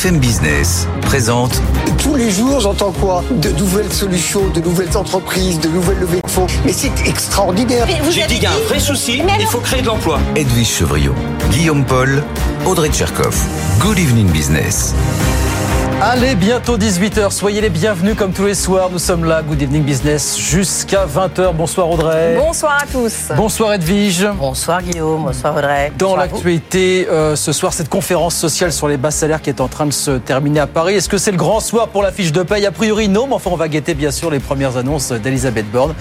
BFM Business présente. Tous les jours, j'entends quoi? De nouvelles solutions, de nouvelles entreprises, de nouvelles levées de fonds. Mais c'est extraordinaire. J'ai dit qu'il y a un vrai souci, il faut créer de l'emploi. Edwige Chevrillon, Guillaume Paul, Audrey Tcherkov. Good evening business. Allez, bientôt 18h. Soyez les bienvenus comme tous les soirs. Nous sommes là, Good Evening Business, jusqu'à 20h. Bonsoir Audrey. Bonsoir à tous. Bonsoir Edwige. Bonsoir Guillaume, bonsoir Audrey. Dans l'actualité, euh, ce soir, cette conférence sociale sur les bas salaires qui est en train de se terminer à Paris. Est-ce que c'est le grand soir pour la fiche de paye? A priori, non, mais enfin, on va guetter bien sûr les premières annonces d'Elisabeth Borne.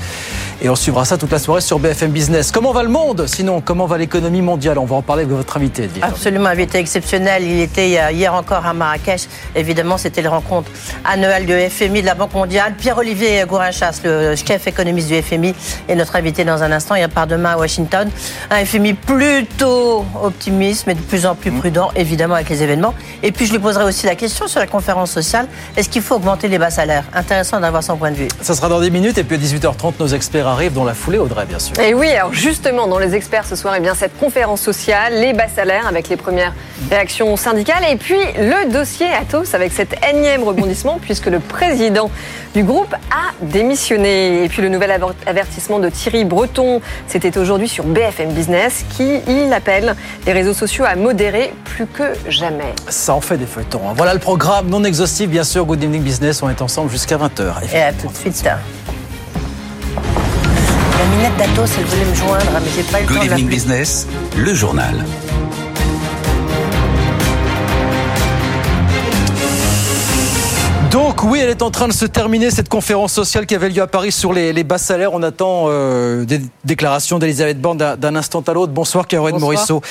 Et on suivra ça toute la soirée sur BFM Business. Comment va le monde? Sinon, comment va l'économie mondiale? On va en parler avec votre invité, Edwige. Absolument, invité exceptionnel. Il était euh, hier encore à Marrakech. Évidemment, c'était la rencontre annuelle du FMI, de la Banque mondiale. Pierre-Olivier Gourinchas, le chef économiste du FMI, est notre invité dans un instant. Il part demain à Washington. Un FMI plutôt optimiste, mais de plus en plus prudent, évidemment, avec les événements. Et puis, je lui poserai aussi la question sur la conférence sociale. Est-ce qu'il faut augmenter les bas salaires? Intéressant d'avoir son point de vue. Ça sera dans 10 minutes. Et puis à 18h30, nos experts arrivent dans la foulée, Audrey, bien sûr. Et oui, alors justement, dans les experts ce soir, eh bien, cette conférence sociale, les bas salaires avec les premières réactions syndicales, et puis le dossier Atos avec cet énième rebondissement, puisque le président du groupe a démissionné. Et puis le nouvel aver- avertissement de Thierry Breton, c'était aujourd'hui sur BFM Business, qui il appelle les réseaux sociaux à modérer plus que jamais. Ça en fait des feuilletons. hein. Voilà le programme non exhaustif, bien sûr. Good Evening Business, on est ensemble jusqu'à 20h. Et à tout de suite. La minette d'Atos, elle voulait me joindre, mais j'ai pas eu le Good temps evening business, le journal. Donc oui, elle est en train de se terminer cette conférence sociale qui avait lieu à Paris sur les, les bas salaires. On attend euh, des déclarations d'Elisabeth Borne d'un- instant à l'autre. Bonsoir Caroline. Morisseau.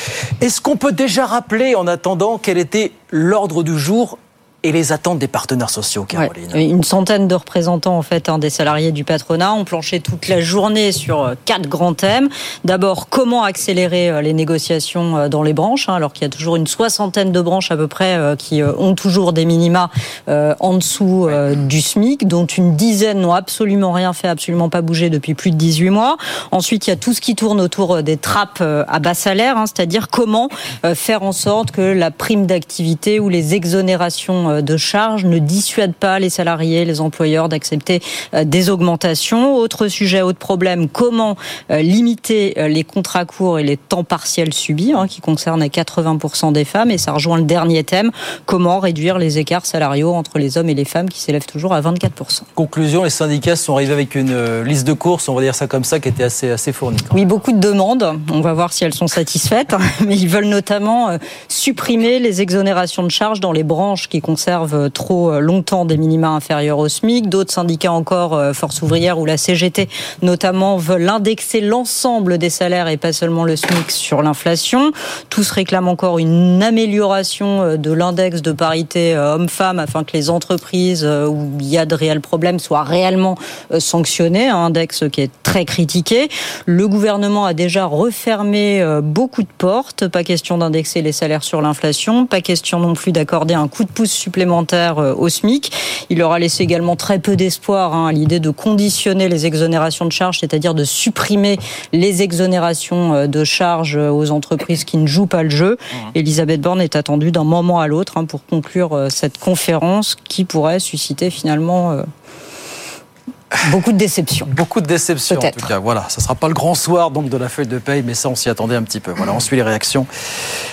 Est-ce qu'on peut déjà rappeler en attendant quel était l'ordre du jour et les attentes des partenaires sociaux, Caroline Ouais, Une centaine de représentants en fait hein, des salariés du patronat ont planché toute la journée sur euh, quatre grands thèmes. D'abord, comment accélérer euh, les négociations euh, dans les branches, hein, alors qu'il y a toujours une soixantaine de branches à peu près euh, qui ont toujours des minima euh, en dessous euh, du SMIC, dont une dizaine n'ont absolument rien fait, absolument pas bougé depuis plus de 18 mois. Ensuite, il y a tout ce qui tourne autour des trappes à bas salaire, hein, c'est-à-dire comment euh, faire en sorte que la prime d'activité ou les exonérations euh, de charges ne dissuadent pas les salariés, les employeurs d'accepter euh, des augmentations. Autre sujet, autre problème, comment euh, limiter les contrats courts et les temps partiels subis, hein, qui concernent à 80% des femmes. Et ça rejoint le dernier thème, comment réduire les écarts salariaux entre les hommes et les femmes qui s'élèvent toujours à 24%. Conclusion, les syndicats sont arrivés avec une liste de courses, on va dire ça comme ça, qui était assez, assez fournie. Oui, beaucoup de demandes. On va voir si elles sont satisfaites. Mais ils veulent notamment supprimer les exonérations de charges dans les branches qui conservent trop euh, longtemps des minima inférieurs au SMIC. D'autres syndicats encore, euh, Force ouvrière ou la CGT notamment, veulent indexer l'ensemble des salaires et pas seulement le SMIC sur l'inflation. Tous réclament encore une amélioration euh, de l'index de parité homme-femme afin que les entreprises où il y a de réels problèmes soient réellement sanctionnées. Un index qui est très critiqué. Le gouvernement a déjà refermé beaucoup de portes. Pas question d'indexer les salaires sur l'inflation. Pas question non plus d'accorder un coup de pouce supplémentaire euh, au SMIC. Il leur a laissé également très peu d'espoir hein, à l'idée de conditionner les exonérations de charges, c'est-à-dire de supprimer les exonérations euh, de charges euh, aux entreprises qui ne jouent pas le jeu. Elisabeth Borne est attendue d'un moment à l'autre hein, pour conclure cette conférence qui pourrait susciter finalement euh, beaucoup de déceptions. Beaucoup de déceptions en tout cas. Voilà, ça sera pas le grand soir donc de la feuille de paye, mais ça on s'y attendait un petit peu. Voilà, on suit les réactions.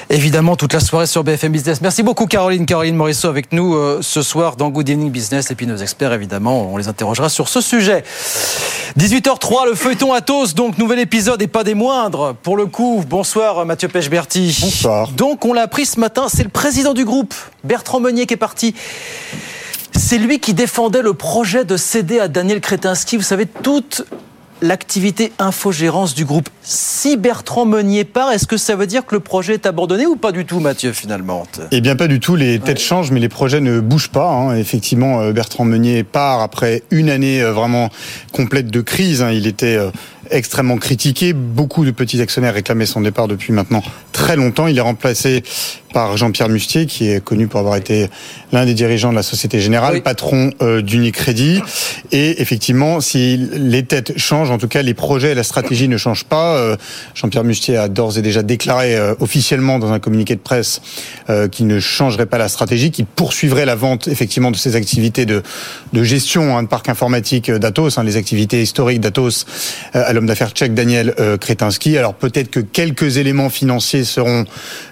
Évidemment, toute la soirée sur BFM Business. Merci beaucoup Caroline, Caroline Morisseau avec nous euh, ce soir dans Good Evening Business. Et puis nos experts, évidemment, on les interrogera sur ce sujet. 18h03, le feuilleton Atos, donc nouvel épisode et pas des moindres. Pour le coup, bonsoir Mathieu Pechberti. Bonsoir. Donc on l'a appris ce matin, c'est le président du groupe, Bertrand Meunier, qui est parti. C'est lui qui défendait le projet de céder à Daniel Kretinsky, vous savez, toute l'activité infogérance du groupe. Si Bertrand Meunier part, est-ce que ça veut dire que le projet est abandonné ou pas du tout, Mathieu, finalement Eh bien, pas du tout. Les têtes changent, mais les projets ne bougent pas. hein. Effectivement, euh, Bertrand Meunier part après une année euh, vraiment complète de crise. hein. Il était euh, extrêmement critiqué. Beaucoup de petits actionnaires réclamaient son départ depuis maintenant très longtemps. Il est remplacé par Jean-Pierre Mustier, qui est connu pour avoir été l'un des dirigeants de la Société Générale, patron euh, d'Unicredit. Et effectivement, si les têtes changent, en tout cas les projets et la stratégie ne changent pas. Euh, Jean-Pierre Mustier a d'ores et déjà déclaré euh, officiellement dans un communiqué de presse qu'il ne changerait pas la stratégie, qu'il poursuivrait la vente effectivement de ses activités de, de gestion hein, de parc informatique d'Atos, hein, les activités historiques d'Atos à l'homme d'affaires tchèque Daniel Kretinsky. Alors peut-être que quelques éléments financiers seront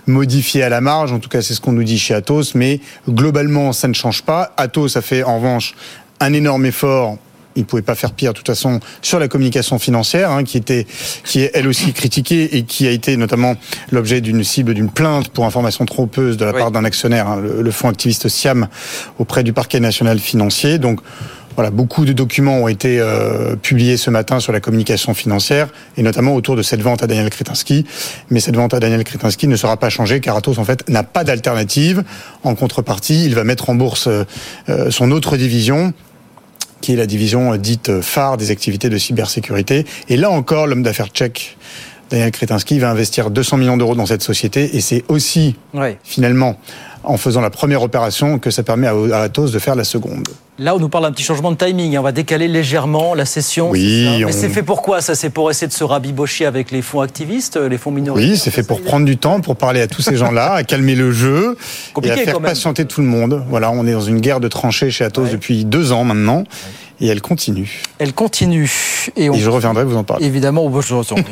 modifiés à la marge, en tout cas c'est ce qu'on nous dit chez Atos, mais globalement ça ne change pas. Atos a fait en revanche un énorme effort il ne pouvait pas faire pire de toute façon sur la communication financière, hein, qui était, qui est elle aussi critiquée et qui a été notamment l'objet d'une cible d'une plainte pour information trompeuse de la part d'un actionnaire, hein, le, fonds activiste Siam, auprès du parquet national financier. Donc voilà, beaucoup de documents ont été euh, publiés ce matin sur la communication financière et notamment autour de cette vente à Daniel Kretinsky. Mais cette vente à Daniel Kretinsky ne sera pas changée car Atos en fait n'a pas d'alternative. En contrepartie, il va mettre en bourse euh, son autre division qui est la division dite phare des activités de cybersécurité. Et là encore, l'homme d'affaires tchèque Daniel Kretinsky va investir 200 millions d'euros dans cette société et c'est aussi finalement en faisant la première opération que ça permet à Atos de faire la seconde. Là, on nous parle d'un petit changement de timing. On va décaler légèrement la session. Oui. Mais c'est fait pour quoi Ça, c'est pour essayer de se rabibocher avec les fonds activistes, les fonds minoritaires Oui, c'est fait pour prendre du temps, pour parler à tous ces gens-là, à calmer le jeu et à faire patienter tout le monde. Voilà, on est dans une guerre de tranchées chez Atos depuis deux ans maintenant. Et elle continue. Elle continue. Et, je reviendrai vous en parler. Évidemment, on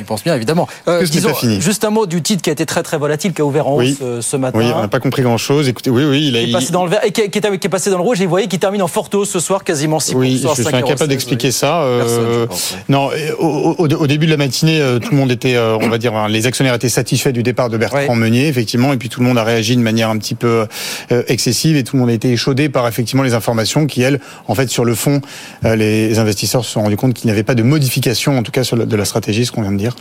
pense bien, évidemment. Euh, disons, fini. Juste un mot du titre qui a été très très volatile, qui a ouvert en hausse euh, ce matin. Oui, on n'a pas compris grand-chose. Écoutez, oui, oui, il, a, est passé dans le vert et qui, est, passé dans le rouge. Et vous voyez qu'il termine en forte hausse ce soir, quasiment 6%. Oui, je suis incapable d'expliquer ça. Euh, non, au, début de la matinée, tout le monde était, on va dire, les actionnaires étaient satisfaits du départ de Bertrand Meunier, effectivement, et puis tout le monde a réagi de manière un petit peu excessive et tout le monde a été échaudé par effectivement les informations qui, elles, en fait, sur le fond, les investisseurs se sont rendus compte qu'il n'y avait pas de modification, en tout cas, de la stratégie, ce qu'on vient de dire.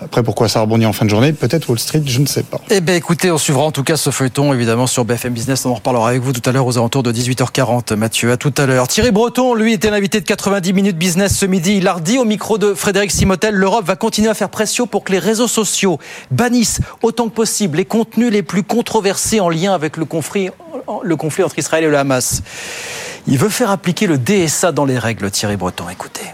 Après, pourquoi ça rebondit en fin de journée? Peut-être Wall Street, je ne sais pas. Eh bien, écoutez, on suivra en tout cas ce feuilleton, évidemment, sur BFM Business. On en reparlera avec vous tout à l'heure aux alentours de 18h40. Mathieu, à tout à l'heure. Thierry Breton, lui, était l'invité de 90 minutes business ce midi. Il a redit au micro de Frédéric Simotel, l'Europe va continuer à faire pression pour que les réseaux sociaux bannissent autant que possible les contenus les plus controversés en lien avec le conflit entre Israël et le Hamas. Il veut faire appliquer le DSA dans les règles, Thierry Breton. Écoutez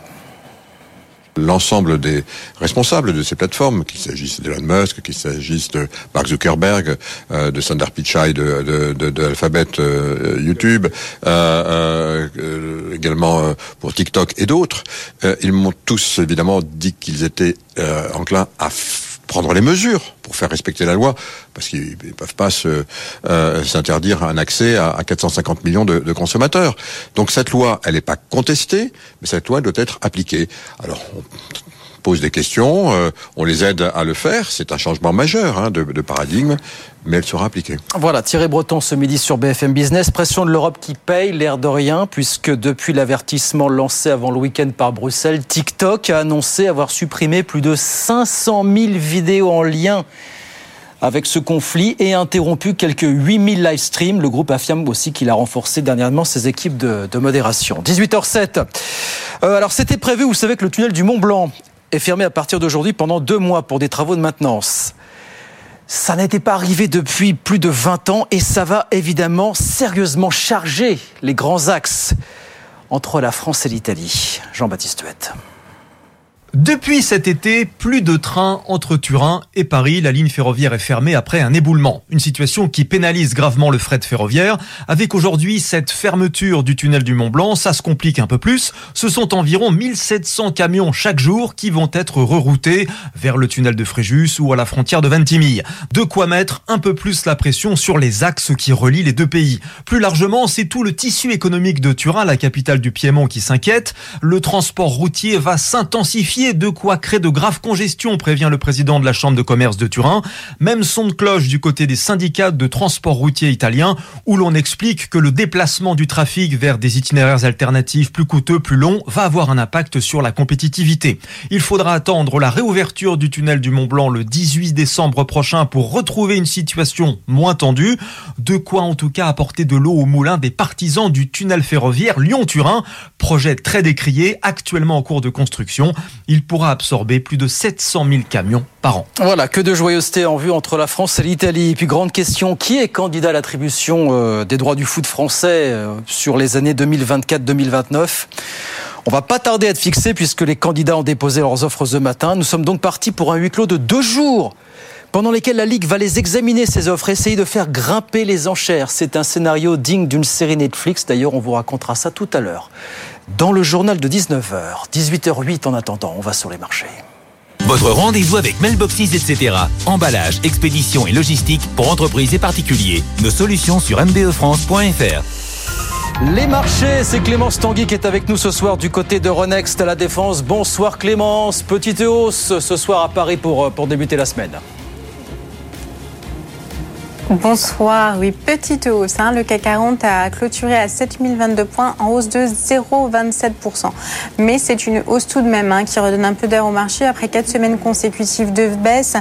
l'ensemble des responsables de ces plateformes, qu'il s'agisse d'Elon Musk, qu'il s'agisse de Mark Zuckerberg, euh, de Sundar Pichai de, Alphabet euh, YouTube, euh, également pour TikTok et d'autres, ils m'ont tous évidemment dit qu'ils étaient enclins à prendre les mesures pour faire respecter la loi, parce qu'ils ne peuvent pas euh, s'interdire un accès à, 450 millions de, consommateurs. Donc cette loi, elle n'est pas contestée, mais cette loi doit être appliquée. Alors, pose des questions, euh, on les aide à le faire, c'est un changement majeur hein, de, paradigme, mais elle sera appliquée. Voilà, Thierry Breton ce midi sur BFM Business, pression de l'Europe qui paye, l'air de rien, puisque depuis l'avertissement lancé avant le week-end par Bruxelles, TikTok a annoncé avoir supprimé plus de 500 000 vidéos en lien avec ce conflit et interrompu quelques 8000 live streams. Le groupe affirme aussi qu'il a renforcé dernièrement ses équipes de, modération. 18h07. Euh, alors c'était prévu, vous savez que le tunnel du Mont Blanc est fermé à partir d'aujourd'hui pendant deux mois pour des travaux de maintenance. Ça n'était pas arrivé depuis plus de 20 ans et ça va évidemment sérieusement charger les grands axes entre la France et l'Italie. Jean-Baptiste Huette. Depuis cet été, plus de trains entre Turin et Paris. La ligne ferroviaire est fermée après un éboulement. Une situation qui pénalise gravement le fret ferroviaire. Avec aujourd'hui cette fermeture du tunnel du Mont Blanc, ça se complique un peu plus. Ce sont environ 1700 camions chaque jour qui vont être reroutés vers le tunnel de Fréjus ou à la frontière de Ventimille. De quoi mettre un peu plus la pression sur les axes qui relient les deux pays. Plus largement, c'est tout le tissu économique de Turin, la capitale du Piémont, qui s'inquiète. Le transport routier va s'intensifier de quoi créer de graves congestions, prévient le président de la Chambre de commerce de Turin. Même son de cloche du côté des syndicats de transport routier italiens, où l'on explique que le déplacement du trafic vers des itinéraires alternatifs plus coûteux, plus longs, va avoir un impact sur la compétitivité. Il faudra attendre la réouverture du tunnel du Mont Blanc le 18 décembre prochain pour retrouver une situation moins tendue. De quoi en tout cas apporter de l'eau au moulin des partisans du tunnel ferroviaire Lyon-Turin, projet très décrié, actuellement en cours de construction. Il pourra absorber plus de 700 000 camions par an. Voilà, que de joyeuseté en vue entre la France et l'Italie. Et puis grande question, qui est candidat à l'attribution euh, des droits du foot français euh, sur les années 2024-2029 on va pas tarder à être fixé puisque les candidats ont déposé leurs offres ce matin. Nous sommes donc partis pour un huis clos de deux jours pendant lesquels la Ligue va les examiner, ces offres, essayer de faire grimper les enchères. C'est un scénario digne d'une série Netflix. D'ailleurs, on vous racontera ça tout à l'heure. Dans le journal de 19h, 18h08 en attendant, on va sur les marchés. Votre rendez-vous avec Mailboxes, etc. Emballage, expédition et logistique pour entreprises et particuliers. Nos solutions sur mbefrance.fr. Les marchés, c'est Clémence Tanguy qui est avec nous ce soir du côté de Renext à la Défense. Bonsoir Clémence, petite hausse ce soir à Paris pour, euh, pour débuter la semaine. Bonsoir. Oui, petite hausse. Hein. Le CAC 40 a clôturé à 7022 points en hausse de 0,27%. Mais c'est une hausse tout de même hein, qui redonne un peu d'air au marché après quatre semaines consécutives de baisse.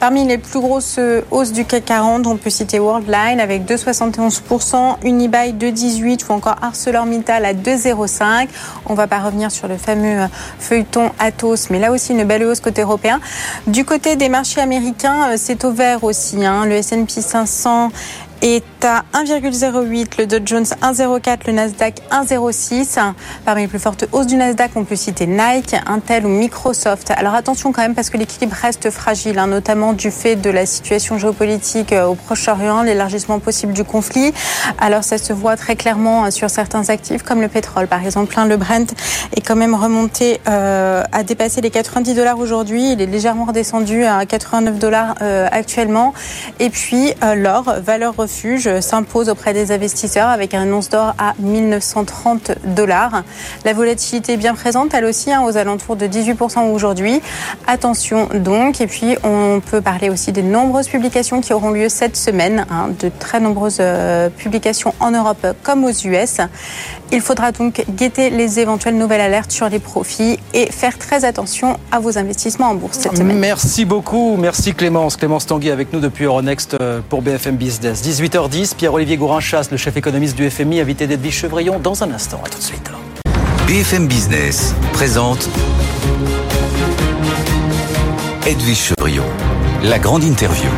Parmi les plus grosses hausses du CAC 40, on peut citer Worldline avec 2,71%, Unibail 2,18% ou encore ArcelorMittal à 2,05%. On ne va pas revenir sur le fameux feuilleton Atos, mais là aussi une belle hausse côté européen. Du côté des marchés américains, euh, c'est au vert aussi. Hein. Le S&P 500 500 est à 1,08, le Dow Jones 1,04, le Nasdaq 1,06. Parmi les plus fortes hausses du Nasdaq, on peut citer Nike, Intel ou Microsoft. Alors attention quand même parce que l'équilibre reste fragile, hein, notamment du fait de la situation géopolitique euh, au Proche-Orient, l'élargissement possible du conflit. Alors ça se voit très clairement euh, sur certains actifs comme le pétrole par exemple. Hein. Le Brent est quand même remonté euh, à dépasser les 90 dollars aujourd'hui. Il est légèrement redescendu à 89 dollars actuellement. Et puis l'or, valeur s'impose auprès des investisseurs avec un once d'or à 1930 dollars. La volatilité est bien présente, elle aussi, hein, aux alentours de 18% aujourd'hui. Attention donc, et puis on peut parler aussi des nombreuses publications qui auront lieu cette semaine, hein, de très nombreuses euh, publications en Europe comme aux US. Il faudra donc guetter les éventuelles nouvelles alertes sur les profits et faire très attention à vos investissements en bourse cette semaine. Merci beaucoup, merci Clémence. Clémence Tanguy avec nous depuis Euronext euh, pour BFM Business. 18h10, Pierre-Olivier Gourin-Chasse, le chef économiste du FMI, invité d'Edwige Chevrillon dans un instant. À tout de suite. BFM Business présente Edwige Chevrillon, la grande interview.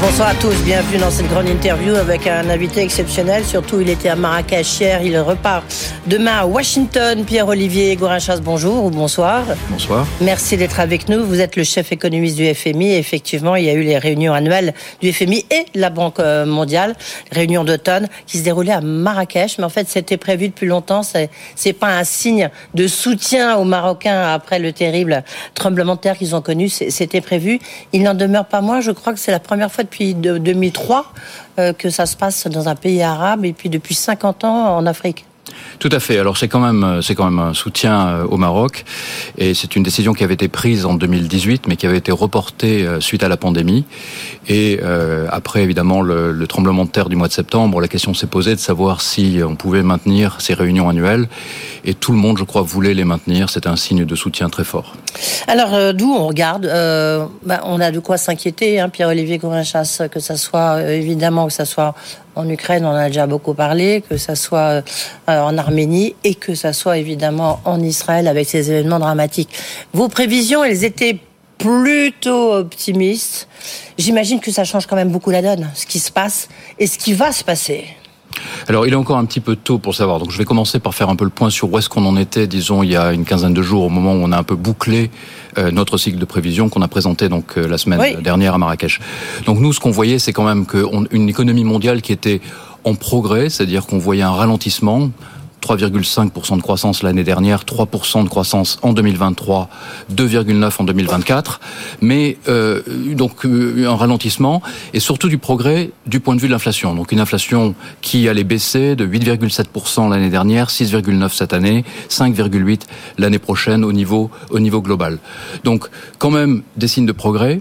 Bonsoir à tous, bienvenue dans cette grande interview avec un invité exceptionnel. Surtout, il était à Marrakech hier, il repart demain à Washington. Pierre-Olivier Gourinchas, bonjour ou bonsoir. Bonsoir. Merci d'être avec nous. Vous êtes le chef économiste du FMI. Effectivement, il y a eu les réunions annuelles du FMI et la Banque euh, mondiale, réunions d'automne qui se déroulaient à Marrakech. Mais en fait, c'était prévu depuis longtemps. C'est, c'est pas un signe de soutien aux Marocains après le terrible tremblement de terre qu'ils ont connu. C'était prévu. Il n'en demeure pas moins. Je crois que c'est la première fois depuis 2003 euh, que ça se passe dans un pays arabe et puis depuis 50 ans en Afrique. Tout à fait. Alors c'est quand même euh, c'est quand même un soutien euh, au Maroc et c'est une décision qui avait été prise en 2018 mais qui avait été reportée suite à la pandémie et après évidemment le, le, tremblement de terre du mois de septembre, la question s'est posée de savoir si on pouvait maintenir ces réunions annuelles et tout le monde je crois voulait les maintenir. C'est un signe de soutien très fort. Alors euh, d'où on regarde, euh, bah, on a de quoi s'inquiéter, hein, Pierre-Olivier Gourinchas, que ça soit euh, évidemment que ça soit en Ukraine, on en a déjà beaucoup parlé, que ça soit euh, en Arménie et que ça soit évidemment en Israël avec ces événements dramatiques. Vos prévisions, elles étaient plutôt optimistes. J'imagine que ça change quand même beaucoup la donne, ce qui se passe et ce qui va se passer. Alors, il est encore un petit peu tôt pour savoir. Donc, je vais commencer par faire un peu le point sur où est-ce qu'on en était, disons, il y a une quinzaine de jours, au moment où on a un peu bouclé euh, notre cycle de prévision qu'on a présenté donc euh, la semaine oui. dernière à Marrakech. Donc, nous, ce qu'on voyait, c'est quand même qu'une économie mondiale qui était en progrès, c'est-à-dire qu'on voyait un ralentissement 3,5% de croissance l'année dernière, 3% de croissance en 2023, 2,9% en 2024, mais euh, donc euh, un ralentissement et surtout du progrès du point de vue de l'inflation. Donc une inflation qui allait baisser de 8,7% l'année dernière, 6,9% cette année, 5,8% l'année prochaine au niveau au niveau global. Donc quand même des signes de progrès.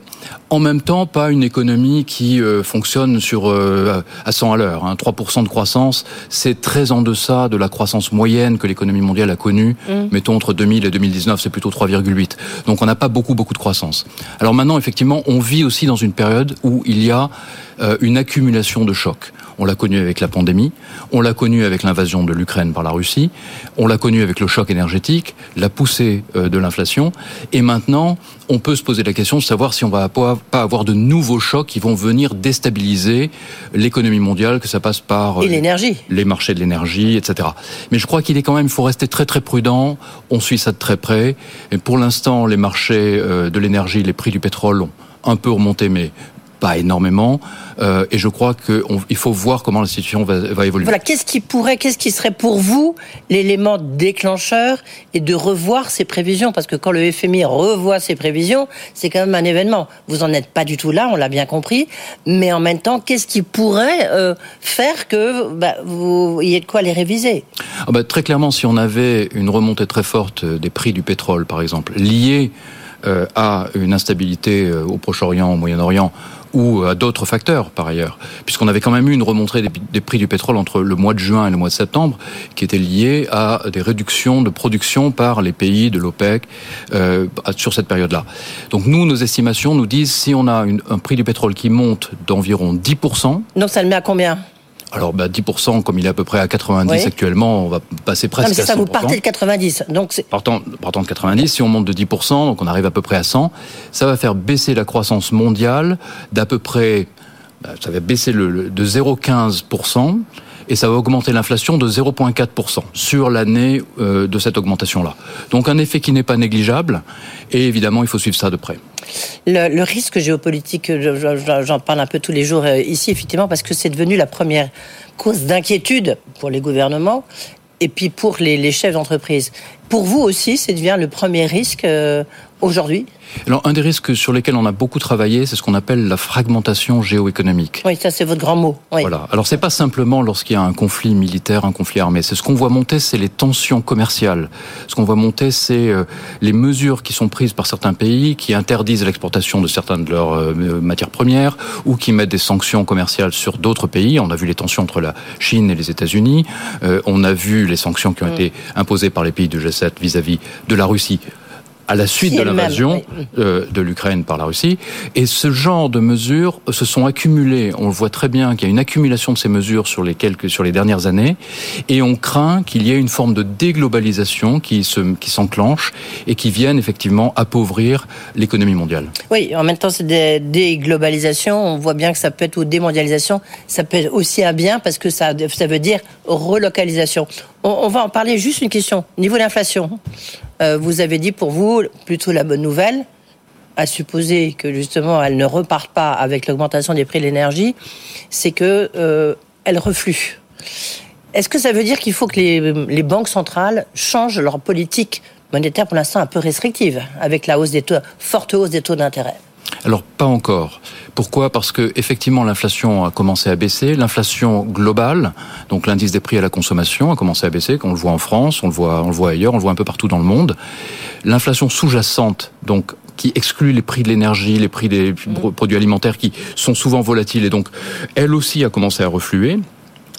En même temps, pas une économie qui euh, fonctionne sur euh, à 100 à l'heure. Hein. 3% de croissance, c'est très en deçà de la croissance moyenne que l'économie mondiale a connue. Mmh. Mettons entre 2000 et 2019, c'est plutôt 3,8. Donc on n'a pas beaucoup beaucoup de croissance. Alors maintenant, effectivement, on vit aussi dans une période où il y a euh, une accumulation de chocs. On l'a connu avec la pandémie, on l'a connu avec l'invasion de l'Ukraine par la Russie, on l'a connu avec le choc énergétique, la poussée euh, de l'inflation, et maintenant, on peut se poser la question de savoir si on va pas avoir de nouveaux chocs qui vont venir déstabiliser l'économie mondiale, que ça passe par et l'énergie, les marchés de l'énergie, etc. Mais je crois qu'il est quand même, il faut rester très très prudent. On suit ça de très près. Et pour l'instant, les marchés de l'énergie, les prix du pétrole ont un peu remonté, mais pas énormément. Euh, et je crois qu'il faut voir comment la situation va, va évoluer. Voilà, qu'est-ce qui pourrait, qu'est-ce qui serait pour vous l'élément déclencheur et de revoir ces prévisions? Parce que quand le FMI revoit ses prévisions, c'est quand même un événement. Vous n'en êtes pas du tout là, on l'a bien compris. Mais en même temps, qu'est-ce qui pourrait euh, faire que bah, vous ayez de quoi les réviser? Ah bah, Très clairement, si on avait une remontée très forte des prix du pétrole, par exemple, liée euh, à une instabilité euh, au Proche-Orient, au Moyen-Orient, ou à d'autres facteurs par ailleurs, puisqu'on avait quand même eu une remontée des, prix du pétrole entre le mois de juin et le mois de septembre, qui était liée à des réductions de production par les pays de l'OPEC euh, sur cette période-là. Donc nous, nos estimations nous disent si on a une, un prix du pétrole qui monte d'environ 10%. Donc ça le met à combien? Alors, bah, 10%, comme il est à peu près à 90 actuellement, on va passer presque non, mais ça, vous partez de 90. Donc partant, partant de 90, si on monte de 10%, donc on arrive à peu près à 100, ça va faire baisser la croissance mondiale d'à peu près, bah, ça va baisser le, de 0,15% et ça va augmenter l'inflation de 0,4% sur l'année euh, de cette augmentation-là. Donc un effet qui n'est pas négligeable, et évidemment, il faut suivre ça de près. Le, risque géopolitique, j'en parle un peu tous les jours euh, ici, effectivement, parce que c'est devenu la première cause d'inquiétude pour les gouvernements et puis pour les, chefs d'entreprise. Pour vous aussi, c'est devient le premier risque euh, aujourd'hui alors, un des risques sur lesquels on a beaucoup travaillé, c'est ce qu'on appelle la fragmentation géoéconomique. Oui, ça c'est votre grand mot. Voilà. Alors, c'est pas simplement lorsqu'il y a un conflit militaire, un conflit armé. C'est ce qu'on voit monter, c'est les tensions commerciales. Ce qu'on voit monter, c'est euh, les mesures qui sont prises par certains pays qui interdisent l'exportation de certaines de leurs euh, matières premières ou qui mettent des sanctions commerciales sur d'autres pays. On a vu les tensions entre la Chine et les États-Unis. Euh, on a vu les sanctions qui ont mm. été imposées par les pays de G7 vis-à-vis -vis de la Russie à la suite de l'invasion euh, de l'Ukraine par la Russie. Et ce genre de mesures se sont accumulées. On voit très bien qu'il y a une accumulation de ces mesures sur les quelques, sur les dernières années, et on craint qu'il y ait une forme de déglobalisation qui se, qui s'enclenche et qui vienne effectivement appauvrir l'économie mondiale. Oui, en même temps, c'est des déglobalisation. On voit bien que ça peut être ou démondialisation, ça peut être aussi un bien parce que ça, ça veut dire relocalisation. On, on va en parler. Juste une question. Niveau d'inflation. Euh, vous avez dit pour vous plutôt la bonne nouvelle, à supposer que justement elle ne reparte pas avec l'augmentation des prix de l'énergie, c'est que euh, elle reflue. Est-ce que ça veut dire qu'il faut que les, banques centrales changent leur politique monétaire pour l'instant un peu restrictive avec la hausse des taux, forte hausse des taux d'intérêt? Alors pas encore. Pourquoi Parce que effectivement l'inflation a commencé à baisser. L'inflation globale, donc l'indice des prix à la consommation, a commencé à baisser. On le voit en France, on le voit, on le voit ailleurs, on le voit un peu partout dans le monde. L'inflation sous-jacente, donc qui exclut les prix de l'énergie, les prix des produits alimentaires qui sont souvent volatiles et donc elle aussi a commencé à refluer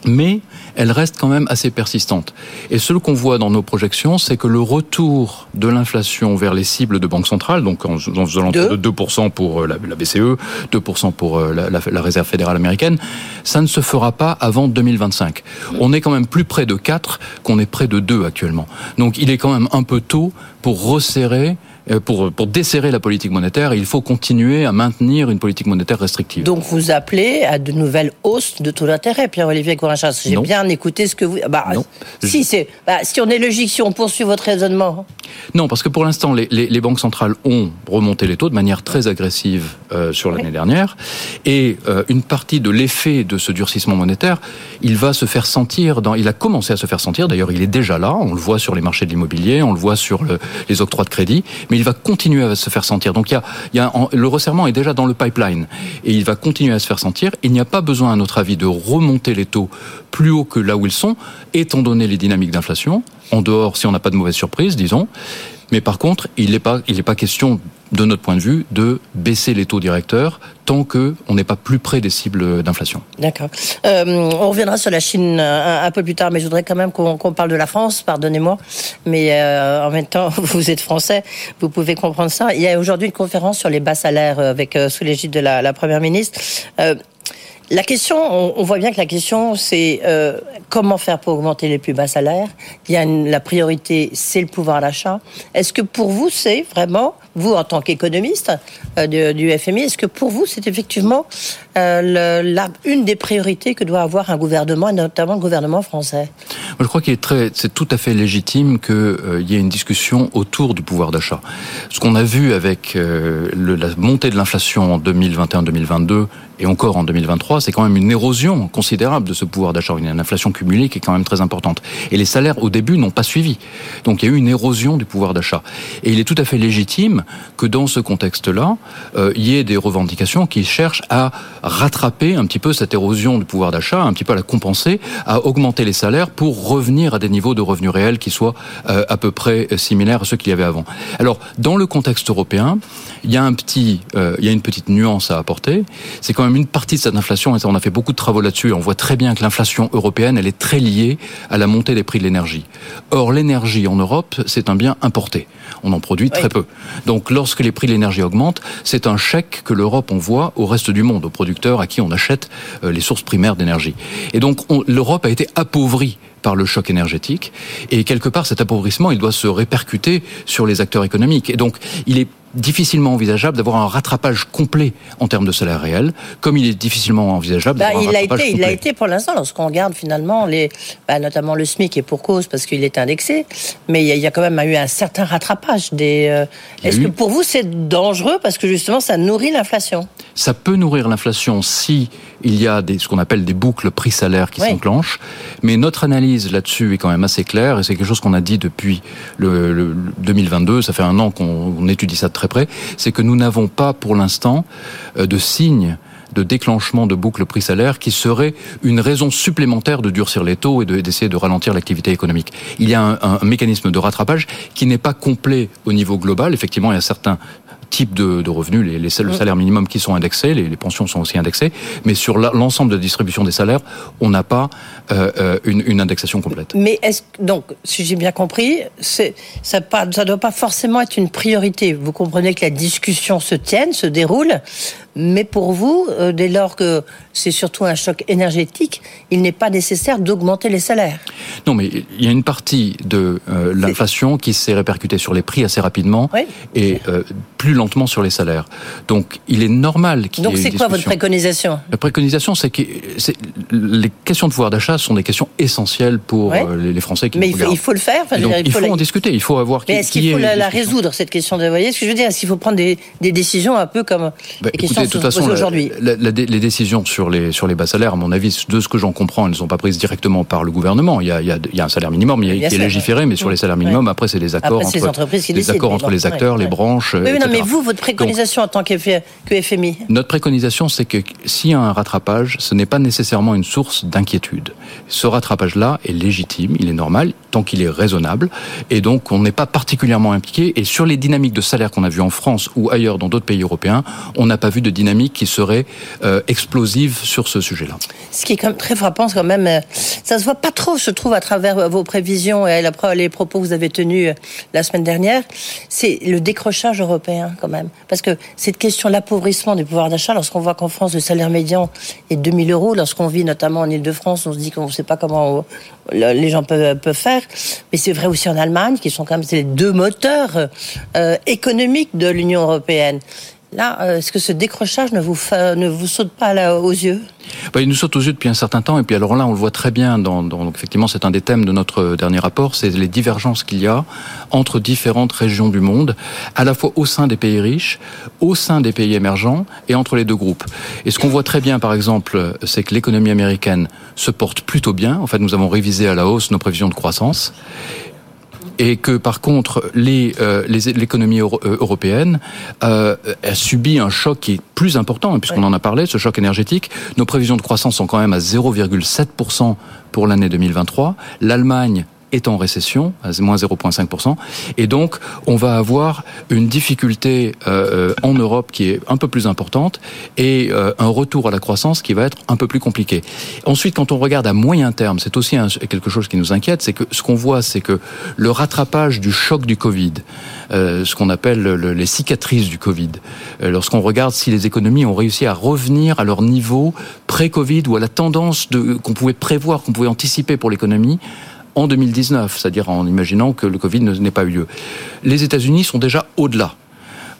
mais elle reste quand même assez persistante. Et ce qu'on voit dans nos projections, c'est que le retour de l'inflation vers les cibles de banque centrale, donc en, en de 2% pour euh, la, BCE, 2% pour euh, la, la, Réserve fédérale américaine, ça ne se fera pas avant 2025. On est quand même plus près de 4 qu'on est près de 2 actuellement. Donc il est quand même un peu tôt pour resserrer pour, pour desserrer la politique monétaire, il faut continuer à maintenir une politique monétaire restrictive. Donc vous appelez à de nouvelles hausses de taux d'intérêt, Pierre-Olivier Corinchas. J'ai bien écouté ce que vous... Bah, non. Si, c'est, bah, si on est logique, si on poursuit votre raisonnement. Non, parce que pour l'instant, les, les, les, banques centrales ont remonté les taux de manière très agressive euh, sur l'année dernière. Et euh, une partie de l'effet de ce durcissement monétaire, il va se faire sentir, dans, il a commencé à se faire sentir, d'ailleurs il est déjà là, on le voit sur les marchés de l'immobilier, on le voit sur le, les octrois de crédit, mais il va continuer à se faire sentir. Donc il y a, le resserrement est déjà dans le pipeline et il va continuer à se faire sentir. Il n'y a pas besoin, à notre avis, de remonter les taux plus haut que là où ils sont, étant donné les dynamiques d'inflation. En dehors, si on n'a pas de mauvaise surprise, disons. Mais par contre, il n'est pas question, de notre point de vue, de baisser les taux directeurs tant qu'on n'est pas plus près des cibles d'inflation. D'accord. Euh, on reviendra sur la Chine euh, un, peu plus tard, mais je voudrais quand même qu'on parle de la France, pardonnez-moi. Mais euh, en même temps, vous êtes français, vous pouvez comprendre ça. Il y a aujourd'hui une conférence sur les bas salaires avec sous l'égide de la, Première ministre La question, on, voit bien que la question, c'est comment faire pour augmenter les plus bas salaires? Il y a la priorité, c'est le pouvoir d'achat. Est-ce que pour vous, c'est vraiment, vous en tant qu'économiste euh, du, FMI, est-ce que pour vous, c'est effectivement euh, une des priorités que doit avoir un gouvernement, et notamment le gouvernement français? Je crois qu'il est très, c'est tout à fait légitime qu'il y ait une discussion autour du pouvoir d'achat. Ce qu'on a vu avec la montée de l'inflation en 2021-2022 et encore en 2023, c'est quand même une érosion considérable de ce pouvoir d'achat. Il y a une inflation cumulée qui est quand même très importante. Et les salaires, au début, n'ont pas suivi. Donc il y a eu une érosion du pouvoir d'achat. Et il est tout à fait légitime que dans ce contexte-là, euh, il y ait des revendications qui cherchent à rattraper un petit peu cette érosion du pouvoir d'achat, un petit peu à la compenser, à augmenter les salaires pour revenir à des niveaux de revenus réels qui soient euh, à peu près similaires à ceux qu'il y avait avant. Alors, dans le contexte européen, il y a un petit, euh, il y a une petite nuance à apporter. C'est quand même une partie de cette inflation, et on a fait beaucoup de travaux là-dessus, et on voit très bien que l'inflation européenne, elle est très liée à la montée des prix de l'énergie. Or, l'énergie en Europe, c'est un bien importé. On en produit très peu. Donc, lorsque les prix de l'énergie augmentent, c'est un chèque que l'Europe envoie au reste du monde, aux producteurs à qui on achète euh, les sources primaires d'énergie. Et donc, l'Europe a été appauvrie par le choc énergétique. Et quelque part, cet appauvrissement, il doit se répercuter sur les acteurs économiques. Et donc, il est difficilement envisageable d'avoir un rattrapage complet en termes de salaire réel, comme il est difficilement envisageable bah, d'avoir un rattrapage été, complet. Il a été pour l'instant, lorsqu'on regarde finalement, les, bah, notamment le SMIC est pour cause parce qu'il est indexé, mais il y, a, quand même eu un certain rattrapage. Des, euh, Est-ce que pour vous c'est dangereux parce que justement ça nourrit l'inflation? Ça peut nourrir l'inflation si il y a des, ce qu'on appelle des boucles prix-salaire qui s'enclenchent, mais notre analyse là-dessus est quand même assez claire et c'est quelque chose qu'on a dit depuis le, le 2022, ça fait un an qu'on étudie ça très près, c'est que nous n'avons pas pour l'instant euh, de signes de déclenchement de boucles prix-salaire qui serait une raison supplémentaire de durcir les taux et d'essayer de, ralentir l'activité économique. Il y a un, un, mécanisme de rattrapage qui n'est pas complet au niveau global. Effectivement, il y a certains types de, de revenus, les, les, le mm. salaire minimum qui sont indexés, les, les pensions sont aussi indexées, mais sur l'ensemble de la distribution des salaires, on n'a pas euh, euh, une, une, indexation complète. Mais est-ce donc, si j'ai bien compris, ça ne doit pas forcément être une priorité. Vous comprenez que la discussion se tienne, se déroule, mais pour vous, euh, dès lors que c'est surtout un choc énergétique, il n'est pas nécessaire d'augmenter les salaires. Non, mais il y a une partie de euh, l'inflation qui s'est répercutée sur les prix assez rapidement et euh, plus lentement sur les salaires. Donc, il est normal qu'il y ait Donc, c'est quoi votre préconisation? La préconisation, c'est que les questions de pouvoir d'achat sont des questions essentielles pour les Français qui Mais il faut, il faut, le faire. il faut, en discuter. Il faut avoir. Mais est-ce qu'il faut la, résoudre cette question de Vous voyez ce que je veux dire Est-ce qu'il faut prendre des, des, décisions un peu comme bah, les de toute façon, aujourd'hui. les décisions sur les sur les bas salaires, à mon avis, de ce que j'en comprends, elles ne sont pas prises directement par le gouvernement. Il y a, il y a, il y a un salaire minimum il y a, qui est légiféré, mais sur les salaires minimums, après c'est des accords entre les, entreprises qui les accords entre les acteurs, les branches. Oui, non, mais vous, votre préconisation en tant que FMI Notre préconisation, c'est que s'il y a un rattrapage, ce n'est pas nécessairement une source d'inquiétude. Ce rattrapage-là est légitime, il est normal, tant qu'il est raisonnable, et donc on n'est pas particulièrement impliqué. Et sur les dynamiques de salaire qu'on a vues en France ou ailleurs dans d'autres pays européens, on n'a pas vu de dynamique qui serait euh, explosive sur ce sujet-là. Ce qui est quand même très frappant, c'est quand même, euh, ça se voit pas trop, je trouve, à travers euh, vos prévisions et les propos que vous avez tenus la semaine dernière, c'est le décrochage européen quand même. Parce que cette question, l'appauvrissement du pouvoir d'achat, lorsqu'on voit qu'en France, le salaire médian est 2000 euros, lorsqu'on vit notamment en Ile-de-France, on se dit qu'on ne sait pas comment les gens peuvent, peuvent faire. Mais c'est vrai aussi en Allemagne, qui sont quand même les deux moteurs économiques de l'Union européenne. Là, euh, est-ce que ce décrochage ne vous, saute pas aux yeux? Bah, Il nous saute aux yeux depuis un certain temps. Et puis alors là, on le voit très bien. Dans, dans effectivement, c'est un des thèmes de notre dernier rapport. C'est les divergences qu'il y a entre différentes régions du monde, à la fois au sein des pays riches, au sein des pays émergents et entre les deux groupes. Et ce qu'on voit très bien, par exemple, c'est que l'économie américaine se porte plutôt bien. En fait, nous avons révisé à la hausse nos prévisions de croissance et que par contre les euh, l'économie euh, européenne euh, a subi un choc qui est plus important, hein, puisqu'on en a parlé, ce choc énergétique. Nos prévisions de croissance sont quand même à 0,7% pour l'année 2023. L'Allemagne est en récession, à moins 0,5%. Et donc, on va avoir une difficulté euh, en Europe qui est un peu plus importante et euh, un retour à la croissance qui va être un peu plus compliqué. Ensuite, quand on regarde à moyen terme, c'est aussi quelque chose qui nous inquiète, c'est que ce qu'on voit, c'est que le rattrapage du choc du Covid, euh, ce qu'on appelle les cicatrices du Covid, lorsqu'on regarde si les économies ont réussi à revenir à leur niveau pré-Covid ou à la tendance qu'on pouvait prévoir, qu'on pouvait anticiper pour l'économie, en 2019, c'est-à-dire en imaginant que le Covid n'ait pas eu lieu. Les États-Unis sont déjà au-delà.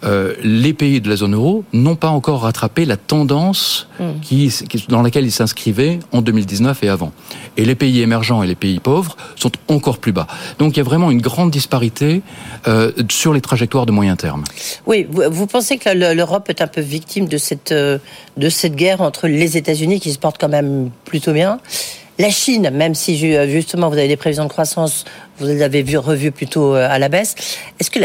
Euh, les pays de la zone euro n'ont pas encore rattrapé la tendance hmm. qui, dans laquelle ils s'inscrivaient en 2019 et avant. Et les pays émergents et les pays pauvres sont encore plus bas. Donc il y a vraiment une grande disparité euh, sur les trajectoires de moyen terme. Oui, vous, pensez que l'Europe est un peu victime de cette, euh, de cette guerre entre les États-Unis qui se portent quand même plutôt bien la Chine, même si justement vous avez des prévisions de croissance, vous les avez vues revues plutôt euh, à la baisse, est-ce que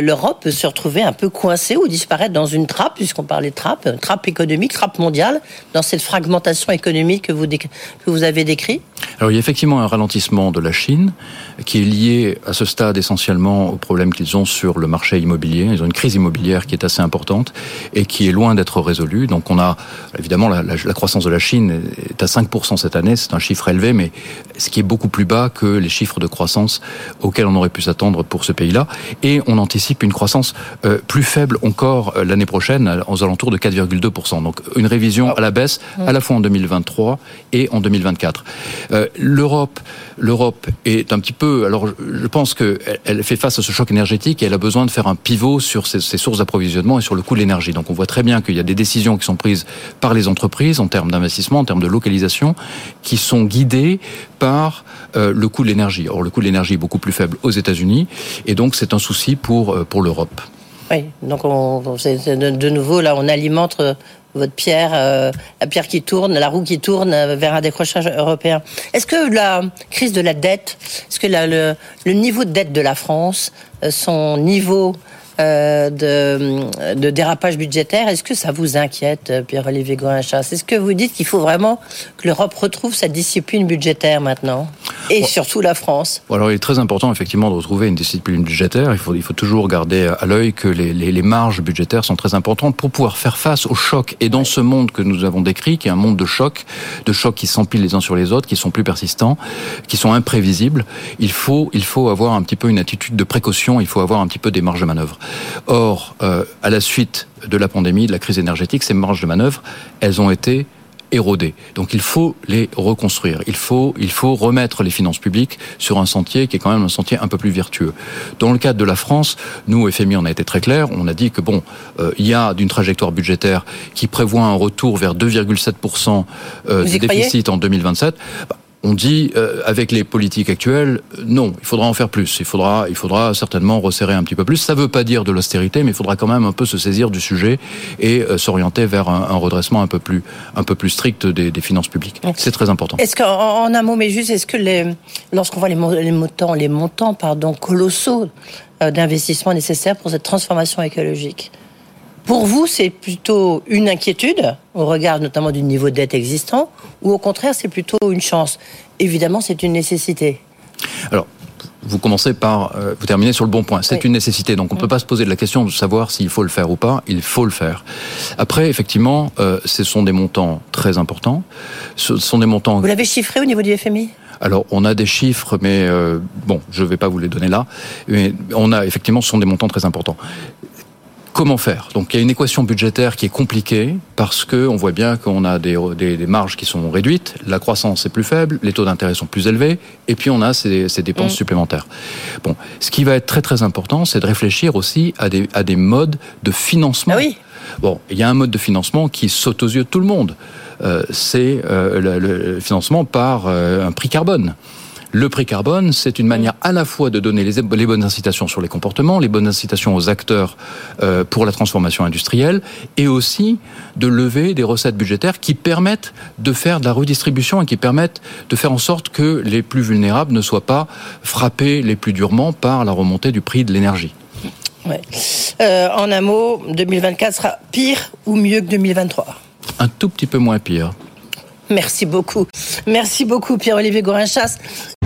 l'Europe peut se retrouver un peu coincée ou disparaître dans une trappe, puisqu'on parlait de trappe, une trappe économique, trappe mondiale, dans cette fragmentation économique que vous, avez décrit Alors il y a effectivement un ralentissement de la Chine qui est lié à ce stade essentiellement aux problèmes qu'ils ont sur le marché immobilier. Ils ont une crise immobilière qui est assez importante et qui est loin d'être résolue. Donc on a évidemment la, la croissance de la Chine est à 5% cette année, c'est un chiffre élevé, mais ce qui est beaucoup plus bas que les chiffres de croissance auxquels on aurait pu s'attendre pour ce pays-là. Et on anticipe une croissance euh, plus faible encore euh, l'année prochaine, aux alentours de 4,2%. Donc une révision à la baisse à la fois en 2023 et en 2024. Euh, L'Europe, l'Europe est un petit peu. Alors je pense qu'elle fait face à ce choc énergétique et elle a besoin de faire un pivot sur ses, ses sources d'approvisionnement et sur le coût de l'énergie. Donc on voit très bien qu'il y a des décisions qui sont prises par les entreprises en termes d'investissement, en termes de localisation, qui sont guidés par le coût de l'énergie. Or, le coût de l'énergie beaucoup plus faible aux États-Unis, et donc c'est un souci pour, euh, pour l'Europe. Oui, donc on, de nouveau, là, on alimente euh, votre pierre, la pierre qui tourne, la roue qui tourne vers un décrochage européen. Est-ce que la crise de la dette, est-ce que le, niveau de dette de la France, son niveau euh, de, de, dérapage budgétaire. Est-ce que ça vous inquiète, Pierre-Olivier Gorinchas Est-ce que vous dites qu'il faut vraiment que l'Europe retrouve sa discipline budgétaire maintenant? Et surtout la France? Alors il est très important effectivement de retrouver une discipline budgétaire. Il faut, il faut toujours garder à l'œil que les, les, les, marges budgétaires sont très importantes pour pouvoir faire face aux chocs. Et dans ce monde que nous avons décrit, qui est un monde de chocs, de chocs qui s'empilent les uns sur les autres, qui sont plus persistants, qui sont imprévisibles, il faut, il faut avoir un petit peu une attitude de précaution, il faut avoir un petit peu des marges de manœuvre. Or, euh, à la suite de la pandémie, de la crise énergétique, ces marges de manœuvre, elles ont été érodées. Donc il faut les reconstruire. Il faut, il faut remettre les finances publiques sur un sentier qui est quand même un sentier un peu plus vertueux. Dans le cadre de la France, nous, au FMI, on a été très clair. On a dit que bon, euh, il y a d'une trajectoire budgétaire qui prévoit un retour vers 2,7% euh, de déficit en 2027 on dit euh, avec les politiques actuelles, non, il faudra en faire plus. Il faudra, il faudra certainement resserrer un petit peu plus. Ça ne veut pas dire de l'austérité, mais il faudra quand même un peu se saisir du sujet et euh, s'orienter vers un, redressement un peu plus, un peu plus strict des, finances publiques. C'est très important. Est-ce qu'en un mot, mais juste, est-ce que les, lorsqu'on voit les, les montants, les montants, pardon, colossaux euh, d'investissement nécessaires pour cette transformation écologique, pour vous, c'est plutôt une inquiétude, au regard notamment du niveau de dette existant, ou au contraire, c'est plutôt une chance? Évidemment, c'est une nécessité. Alors, vous commencez par, euh, vous terminez sur le bon point. C'est une nécessité, donc on ne peut mm. pas se poser la question de savoir s'il faut le faire ou pas. Il faut le faire. Après, effectivement, euh, ce sont des montants très importants. Ce sont des montants. Vous l'avez chiffré au niveau du FMI alors, on a des chiffres, mais euh, bon, je ne vais pas vous les donner là. Mais on a effectivement, ce sont des montants très importants. Comment faire Donc il y a une équation budgétaire qui est compliquée parce que on voit bien qu'on a des, des, marges qui sont réduites, la croissance est plus faible, les taux d'intérêt sont plus élevés, et puis on a ces, ces dépenses mm. supplémentaires. Bon, ce qui va être très très important, c'est de réfléchir aussi à des, à des modes de financement. Ah oui. Bon, il y a un mode de financement qui saute aux yeux de tout le monde. Euh, c'est euh, le, le, financement par euh, un prix carbone. Le prix carbone, c'est une manière à la fois de donner les, bonnes incitations sur les comportements, les bonnes incitations aux acteurs euh, pour la transformation industrielle, et aussi de lever des recettes budgétaires qui permettent de faire de la redistribution et qui permettent de faire en sorte que les plus vulnérables ne soient pas frappés les plus durement par la remontée du prix de l'énergie. Euh, en un mot, 2024 sera pire ou mieux que 2023 Un tout petit peu moins pire. Merci beaucoup. Merci beaucoup, Pierre-Olivier Gorinchas.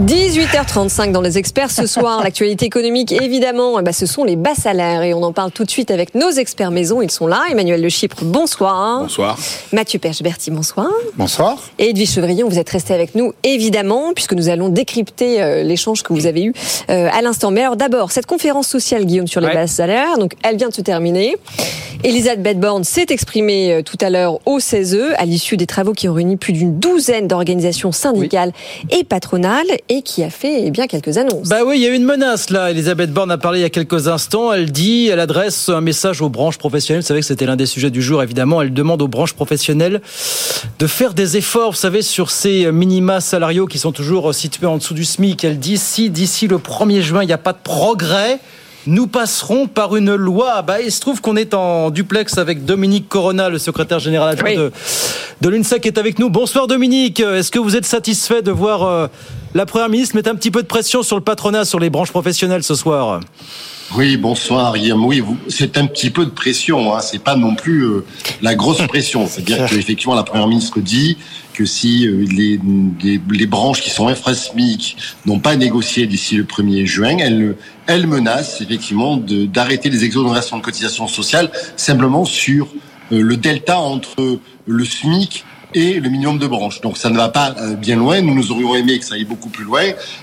18h35 dans les experts ce soir. L'actualité économique, évidemment, eh ben, ce sont les bas salaires et on en parle tout de suite avec nos experts maison. Ils sont là. Emmanuel Le Chypre, bonsoir. Bonsoir. Mathieu Perche-Berti, bonsoir. Bonsoir. Et Edwige Chevrillon, vous êtes resté avec nous, évidemment, puisque nous allons décrypter euh, l'échange que vous avez eu euh, à l'instant. Mais alors d'abord, cette conférence sociale, Guillaume, sur les bas salaires, donc elle vient de se terminer. Elisabeth Borne s'est exprimée euh, tout à l'heure au CESE à l'issue des travaux qui ont réuni plus d'une douzaine d'organisations syndicales et patronales et qui a fait eh bien quelques annonces. Bah oui, il y a eu une menace là. Elisabeth Borne a parlé il y a quelques instants. Elle dit, elle adresse un message aux branches professionnelles. Vous savez que c'était l'un des sujets du jour, évidemment. Elle demande aux branches professionnelles de faire des efforts, vous savez, sur ces minima salariaux qui sont toujours situés en dessous du SMIC. Elle dit, si d'ici le 1er juin, il n'y a pas de progrès, nous passerons par une loi. Bah, il se trouve qu'on est en duplex avec Dominique Corona, le secrétaire général adjoint de, de l'UNSA qui est avec nous. Bonsoir Dominique, est-ce que vous êtes satisfait de voir euh, la Première ministre mettre un petit peu de pression sur le patronat, sur les branches professionnelles ce soir? Oui, bonsoir Guillaume. Oui, c'est un petit peu de pression. Hein. C'est pas non plus euh, la grosse pression. C'est-à-dire qu'effectivement, la première ministre dit que si euh, les, les, branches qui sont infrasmiques n'ont pas négocié d'ici le 1er juin, elle, elle menace effectivement d'arrêter les exonérations de cotisations sociales simplement sur euh, le delta entre le SMIC et le minimum de branches. Donc ça ne va pas euh, bien loin. Nous, nous aurions aimé que ça aille beaucoup plus loin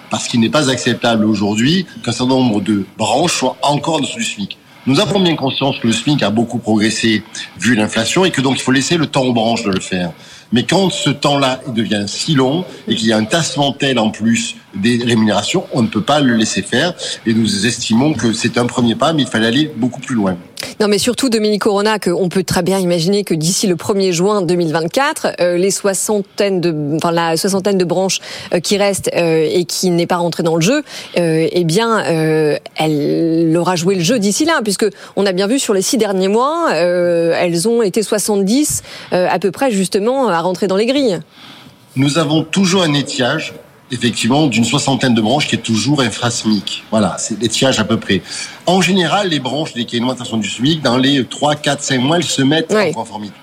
parce qu'il n'est pas acceptable aujourd'hui qu'un certain nombre de branches soient encore en dessous du SMIC. Nous avons bien conscience que le SMIC a beaucoup progressé vu l'inflation et que donc il faut laisser le temps aux branches de le faire. Mais quand ce temps-là devient si long et qu'il y a un tassement tel en plus des rémunérations, on ne peut pas le laisser faire. Et nous estimons que c'est un premier pas, mais il fallait aller beaucoup plus loin. Non, mais surtout, Dominique Corona, qu'on peut très bien imaginer que d'ici le 1er juin 2024, euh, les soixantaines de, enfin, la soixantaine de branches euh, qui restent euh, et qui n'est pas rentrée dans le jeu, eh bien, elle aura joué le jeu d'ici là, puisque on a bien vu sur les six derniers mois, elles ont été 70 à peu près justement à rentrer dans les grilles. Nous avons toujours un étiage effectivement d'une soixantaine de branches qui est toujours infrasmique. Voilà, c'est l'étiage à peu près. En général, les branches dès qu'il y a une augmentation du SMIC, dans les 3, 4, 5 mois, elles se mettent en conformité.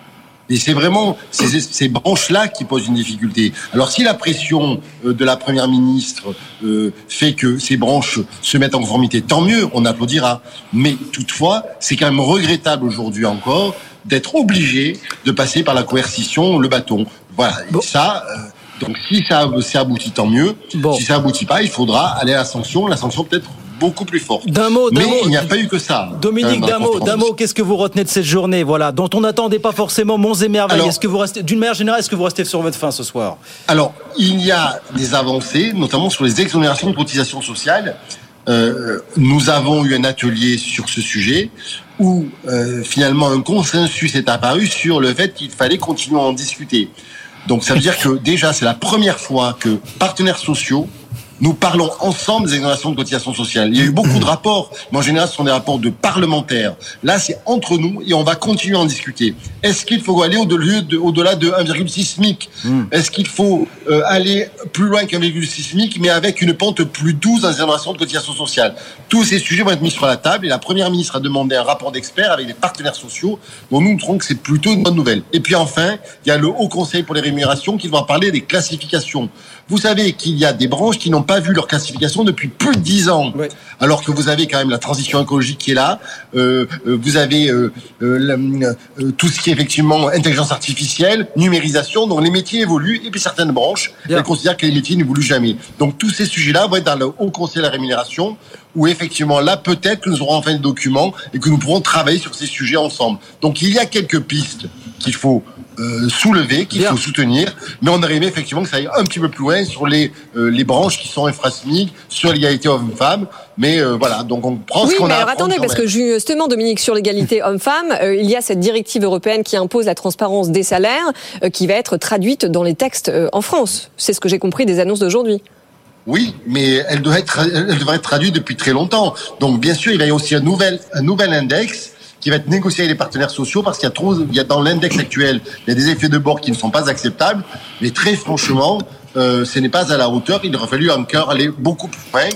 Et c'est vraiment ces, ces branches-là qui posent une difficulté. Alors si la pression euh, de la Première ministre euh, fait que ces branches se mettent en conformité, tant mieux, on applaudira. Mais toutefois, c'est quand même regrettable aujourd'hui encore d'être obligé de passer par la coercition, le bâton. Voilà, et ça... Donc si ça, ça aboutit, tant mieux. Si ça aboutit pas, il faudra aller à la sanction. La sanction peut-être beaucoup plus forte. D'un mot, Mais il n'y a pas eu que ça. Dominique, d'un mot, d'un mot, qu'est-ce que vous retenez de cette journée, voilà, dont on n'attendait pas forcément monts et merveilles. Est-ce que vous restez, d'une manière générale, est-ce que vous restez sur votre fin ce soir? Alors, il y a des avancées, notamment sur les exonérations de cotisations sociales. Euh, nous avons eu un atelier sur ce sujet où euh, finalement un consensus est apparu sur le fait qu'il fallait continuer à en discuter. Donc ça veut dire que déjà c'est la première fois que partenaires sociaux nous parlons ensemble des exonérations de cotisations sociales. Il y a eu beaucoup de rapports, mais en général, ce sont des rapports de parlementaires. Là, c'est entre nous et on va continuer à en discuter. Est-ce qu'il faut aller au-delà de, au de 1,6 SMIC hmm. Est-ce qu'il faut euh, aller plus loin qu'un 1,6 SMIC, mais avec une pente plus douce dans les exonérations de cotisations sociales? Tous ces sujets vont être mis sur la table et la Première ministre a demandé un rapport d'experts avec des partenaires sociaux dont nous, nous trouvons que c'est plutôt une bonne nouvelle. Et puis enfin, il y a le Haut Conseil pour les rémunérations qui va parler des classifications. Vous savez qu'il y a des branches qui n'ont pas vu leur classification depuis plus de dix ans. Alors que vous avez quand même la transition écologique qui est là, euh, euh vous avez euh, euh, tout ce qui est effectivement intelligence artificielle, numérisation, donc les métiers évoluent, et puis certaines branches, elles considèrent que les métiers n'évoluent jamais. Donc tous ces sujets-là vont être dans le Haut Conseil de la rémunération, où effectivement là peut-être que nous aurons enfin des documents et que nous pourrons travailler sur ces sujets ensemble. Donc il y a quelques pistes qu'il faut euh, soulever, qu'il faut soutenir, mais on aimé effectivement que ça aille un petit peu plus loin sur les, euh, les branches qui sont infrasmiques, sur l'égalité homme-femme, mais euh, voilà, donc on prend oui, ce qu'on a. Oui, alors attendez, parce que justement, Dominique, sur l'égalité homme-femme, il y a cette directive européenne qui impose la transparence des salaires, qui va être traduite dans les textes en France. C'est ce que j'ai compris des annonces d'aujourd'hui. Oui, mais elle doit être, elle devrait être traduite depuis très longtemps. Donc bien sûr, il y a aussi un nouvel, un nouvel index qui va être négocié avec les partenaires sociaux parce qu'il y a trop, il y a dans l'index actuel, il y a des effets de bord qui ne sont pas acceptables. Mais très franchement, euh, ce n'est pas à la hauteur. Il aurait fallu encore aller beaucoup plus loin.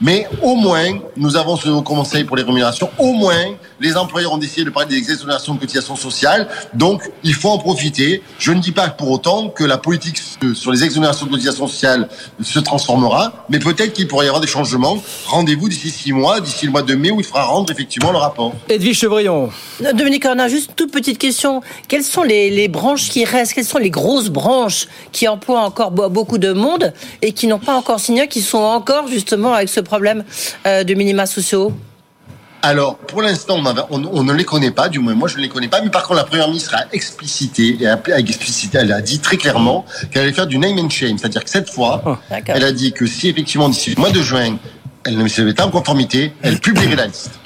Mais au moins, nous avons ce haut conseil pour les rémunérations. Au moins, les employeurs ont décidé de parler des exonérations de cotisations sociales. Donc, il faut en profiter. Je ne dis pas pour autant que la politique sur les exonérations de cotisations sociales se transformera, mais peut-être qu'il pourrait y avoir des changements. Rendez-vous d'ici six mois, d'ici le mois de mai, où il faudra rendre effectivement le rapport. Edwige Chevrillon. Dominique, on a juste une toute petite question. Quelles sont les, les branches qui restent? Quelles sont les grosses branches qui emploient encore beaucoup de monde et qui n'ont pas encore signé, qui sont encore justement avec ce problème euh, de minima sociaux alors, pour l'instant, on, on, ne les connaît pas, du moins moi je ne les connais pas, mais par contre la Première ministre a explicité, et a, explicité elle a dit très clairement qu'elle allait faire du name and shame, c'est-à-dire que cette fois, oh, elle a dit que si effectivement d'ici le mois de juin, elle ne se mettait pas en conformité, elle publierait la liste.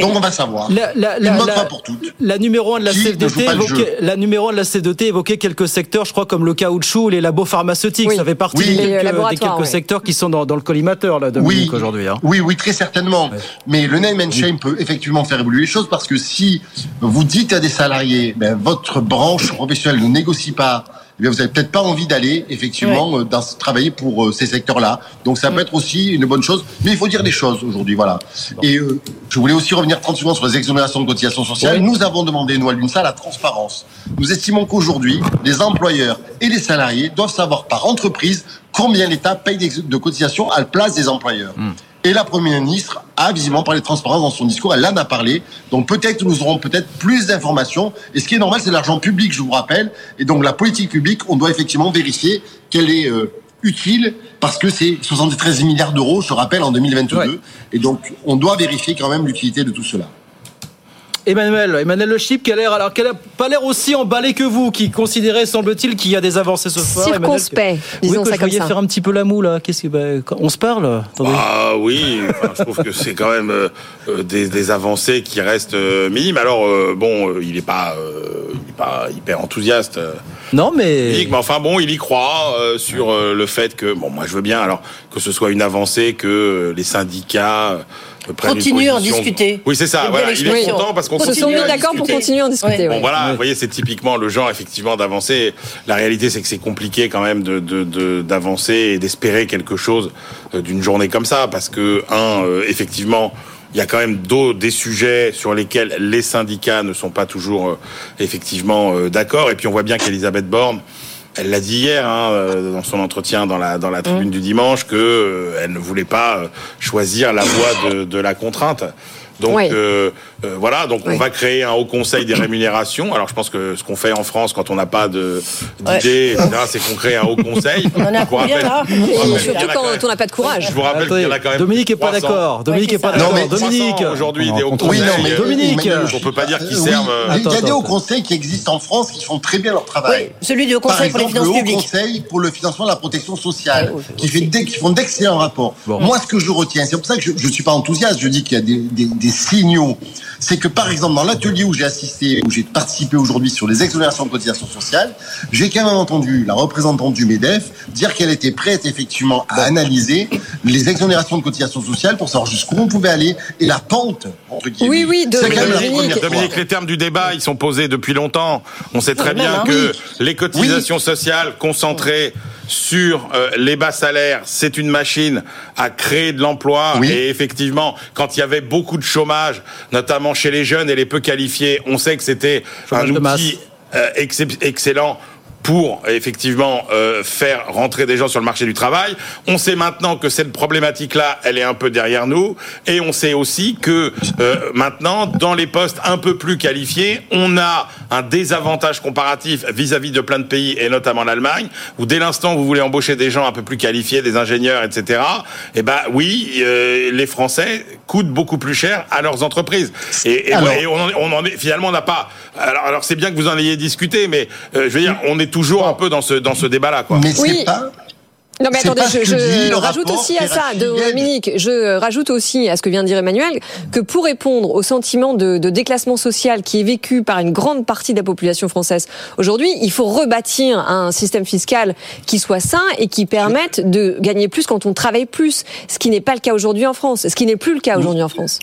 Donc on va savoir. La, la, la, la, pour toutes. La numéro 1 de la CFDT évoquait, la numéro 1 de la CFDT évoquait quelques secteurs, je crois comme le caoutchouc, les labos pharmaceutiques. Ça fait partie des quelques, des quelques secteurs qui sont dans, dans le collimateur là, Dominique, oui, aujourd'hui. Hein. Oui, oui, très certainement. Mais le name and shame peut effectivement faire évoluer les choses parce que si vous dites à des salariés, ben, votre branche professionnelle ne négocie pas eh bien, vous avez peut-être pas envie d'aller effectivement euh, dans, travailler pour euh, ces secteurs-là. Donc ça peut être aussi une bonne chose, mais il faut dire des choses aujourd'hui, voilà. Et euh, je voulais aussi revenir 30 secondes sur les exonérations de cotisations sociales. Nous avons demandé, nous, à l'UNSA, la transparence. Nous estimons qu'aujourd'hui, les employeurs et les salariés doivent savoir par entreprise combien l'État paye de cotisations à la place des employeurs. Hmm. Et la Première ministre a visiblement parlé de transparence dans son discours, elle en a parlé. Donc peut-être nous aurons peut-être plus d'informations. Et ce qui est normal, c'est l'argent public, je vous rappelle. Et donc la politique publique, on doit effectivement vérifier qu'elle est euh, utile parce que c'est 73 milliards d'euros, je rappelle, en 2022. Et donc on doit vérifier quand même l'utilité de tout cela. Emmanuel, Emmanuel Le Chip, qui a l'air, alors qu'elle pas l'air aussi emballé que vous, qui considérait, semble-t-il, qu'il y a des avancées ce soir. Circonspect, disons oui, que ça je voyais faire un petit peu la moule. Qu'est-ce que, bah, on se parle Ah oui, je trouve que c'est quand même euh, euh, des, des, avancées qui restent euh, minimes. Alors bon, il n'est pas hyper enthousiaste. Non, mais... mais enfin bon, il y croit sur le fait que, bon, moi je veux bien, alors que ce soit une avancée, que les syndicats Continuer à en discuter. Oui, c'est ça. Voilà. Il est content parce qu'on se sont mis d'accord pour continuer à en discuter. Bon, voilà, vous voyez, c'est typiquement le genre effectivement d'avancer. La réalité, c'est que c'est compliqué quand même de d'avancer de, et d'espérer quelque chose euh, d'une journée comme ça, parce que un, euh, effectivement. Il y a quand même d'autres des sujets sur lesquels les syndicats ne sont pas toujours euh, effectivement d'accord. Et puis on voit bien qu'Elisabeth Borne, elle l'a dit hier hein, euh, dans son entretien dans la dans la tribune mmh. du dimanche que euh, elle ne voulait pas euh, choisir la voie de, de la contrainte. Donc euh, euh, voilà, donc on va créer un haut conseil des rémunérations. Alors je pense que ce qu'on fait en France quand on n'a pas d'idée, c'est qu'on crée un haut conseil. On en a combien là Surtout quand on n'a pas de courage. Je vous rappelle qu'il y en a quand même. Dominique est pas d'accord. Dominique est pas d'accord. Dominique aujourd'hui des hauts conseils. Oui, mais Dominique, on peut pas dire qu'ils servent. Il y a des hauts conseils qui existent en France qui font très bien leur travail. Celui du haut conseil pour les finances publiques. Le haut conseil pour le financement de la protection sociale, qui fait qui font d'excellents rapports. Moi, ce que je retiens, c'est pour ça que je ne suis pas enthousiaste. Je dis qu'il y a des signaux, c'est que par exemple dans l'atelier où j'ai assisté, où j'ai participé aujourd'hui sur les exonérations de cotisations sociales, j'ai quand même entendu la représentante du MEDEF dire qu'elle était prête effectivement à analyser les exonérations de cotisations sociales pour savoir jusqu'où on pouvait aller et la pente entre Oui, oui, de Dominique, Dominique, les termes du débat, ils sont posés depuis longtemps. On sait très bien que les cotisations sociales concentrées sur euh, les bas salaires, c'est une machine à créer de l'emploi. Et effectivement, quand il y avait beaucoup de chômage, notamment chez les jeunes et les peu qualifiés, on sait que c'était un outil euh, excellent pour effectivement euh, faire rentrer des gens sur le marché du travail. On sait maintenant que cette problématique-là, elle est un peu derrière nous, et on sait aussi que euh, maintenant, dans les postes un peu plus qualifiés, on a un désavantage comparatif vis-à-vis de plein de pays, et notamment l'Allemagne, où dès l'instant où vous voulez embaucher des gens un peu plus qualifiés, des ingénieurs, etc., eh ben oui, euh, les Français coûtent beaucoup plus cher à leurs entreprises. Et, et, on, on, en est, finalement, on n'a pas. Alors, alors c'est bien que vous en ayez discuté, mais je veux dire, on est toujours un peu dans ce, dans ce débat-là. Quoi. Mais c'est pas non mais attendez, je, je rajoute aussi à ça, Dominique, je rajoute aussi à ce que vient de dire Emmanuel, que pour répondre au sentiment de, de, déclassement social qui est vécu par une grande partie de la population française aujourd'hui, il faut rebâtir un système fiscal qui soit sain et qui permette de gagner plus quand on travaille plus, ce qui n'est pas le cas aujourd'hui en France, ce qui n'est plus le cas aujourd'hui en France.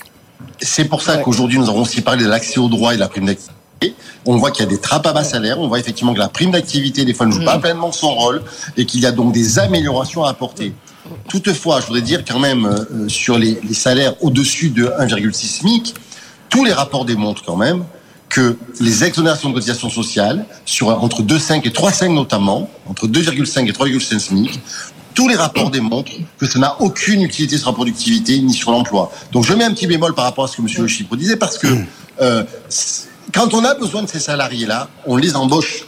C'est pour ça qu'aujourd'hui nous avons aussi parlé de l'accès au droit et de la prime On voit qu'il y a des trappes à bas salaire. On voit effectivement que la prime d'activité, des fois, ne joue pas pleinement son rôle et qu'il y a donc des améliorations à apporter. Toutefois, je voudrais dire quand même, euh, sur les, les salaires au-dessus de 1,6 SMIC, tous les rapports démontrent quand même que les exonérations de cotisations sociales, sur entre 2,5 et 3,5 notamment, entre 2,5 et 3,5 SMIC, tous les rapports démontrent que ça n'a aucune utilité sur la productivité ni sur l'emploi. Donc je mets un petit bémol par rapport à ce que M. Le Chypre disait, parce que euh, quand on a besoin de ces salariés-là, on les embauche.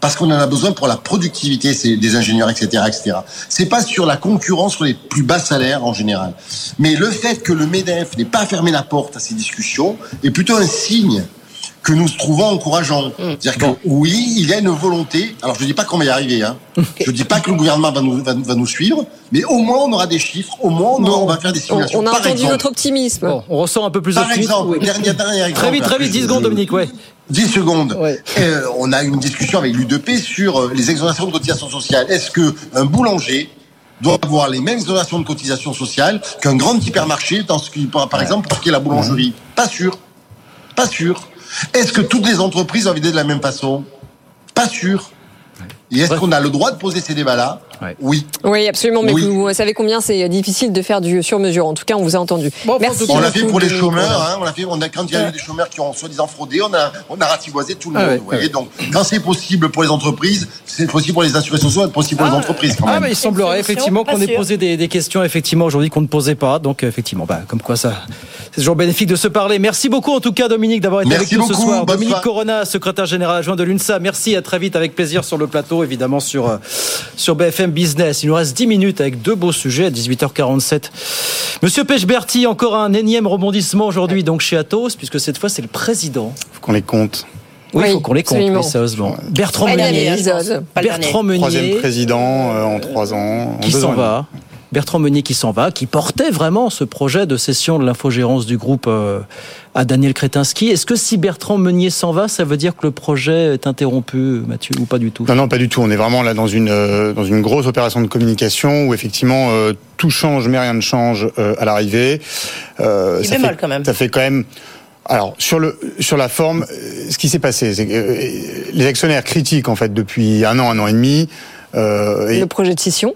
Parce qu'on en a besoin pour la productivité des ingénieurs, etc., etc. C'est pas sur la concurrence sur les plus bas salaires en général. Mais le fait que le MEDEF n'ait pas fermé la porte à ces discussions est plutôt un signe que nous trouvons encourageant. C'est-à-dire que oui, il y a une volonté. Alors je ne dis pas qu'on va y arriver. Hein. Je ne dis pas que le gouvernement va nous, va, va nous suivre, mais au moins on aura des chiffres, au moins on, aura- on va faire des simulations. On a Par entendu exemple, votre optimisme. on ressent un peu plus Par exemple, Oui. dernier, dernier exemple. Très vite, très vite, 10 je- secondes, Dominique, ouais. 10 secondes. Euh, on a une discussion avec l'UDP sur euh, les exonérations de cotisations sociales. Est-ce que un boulanger doit avoir les mêmes exonérations de cotisations sociales qu'un grand hypermarché, dans ce qui, par par exemple, pour ce qui est la boulangerie? Pas sûr. Pas sûr. Est-ce que toutes les entreprises ont vidé de la même façon? Pas sûr. Et est-ce qu'on a le droit de poser ces débats-là? Oui. Oui, absolument. Mais Oui. vous savez combien c'est difficile de faire du sur-mesure. En tout cas, on vous a entendu. Merci. On l'a fait pour les Dominique chômeurs, hein, on l'a fait, on a, quand il y a eu des chômeurs qui ont soi-disant fraudé, on a, on a ratiboisé tout le Ah monde. ouais, vous voyez. ouais. Donc, quand c'est possible pour les entreprises, c'est possible pour les assurés sociaux, c'est possible pour les entreprises quand Ah, même. mais il semblerait effectivement qu'on ait posé des, des questions effectivement aujourd'hui qu'on ne posait pas. Donc effectivement, bah, comme quoi ça, c'est toujours bénéfique de se parler. Merci beaucoup en tout cas Dominique d'avoir été Merci avec nous ce beaucoup, soir. Dominique. Corona, secrétaire général adjoint de l'UNSA. Merci, à très vite avec plaisir sur le plateau, évidemment sur euh, sur BFM Business. Il nous reste 10 minutes avec deux beaux sujets à 18h47. Monsieur Pechberti, encore un énième rebondissement aujourd'hui donc chez Atos, puisque cette fois c'est le président. Faut qu'on les compte. Oui, il faut qu'on les compte, absolument. oui, sérieusement. Bertrand Meunier. Bertrand Troisième Meunier. président euh, en trois ans. en qui s'en va. Bertrand Meunier qui s'en va, qui portait vraiment ce projet de cession de l'infogérance du groupe euh, à Daniel Kretinsky. Est-ce que si Bertrand Meunier s'en va, ça veut dire que le projet est interrompu, Mathieu, ou pas du tout? Non, non, pas du tout. On est vraiment là dans une euh, dans une grosse opération de communication où effectivement euh, tout change, mais rien ne change euh, à l'arrivée. Euh, Il ça fait, quand même. Ça fait quand même. Alors sur le sur la forme, ce qui s'est passé, c'est que les actionnaires critiquent en fait depuis un an, un an et demi. Euh, et Le projet de scission?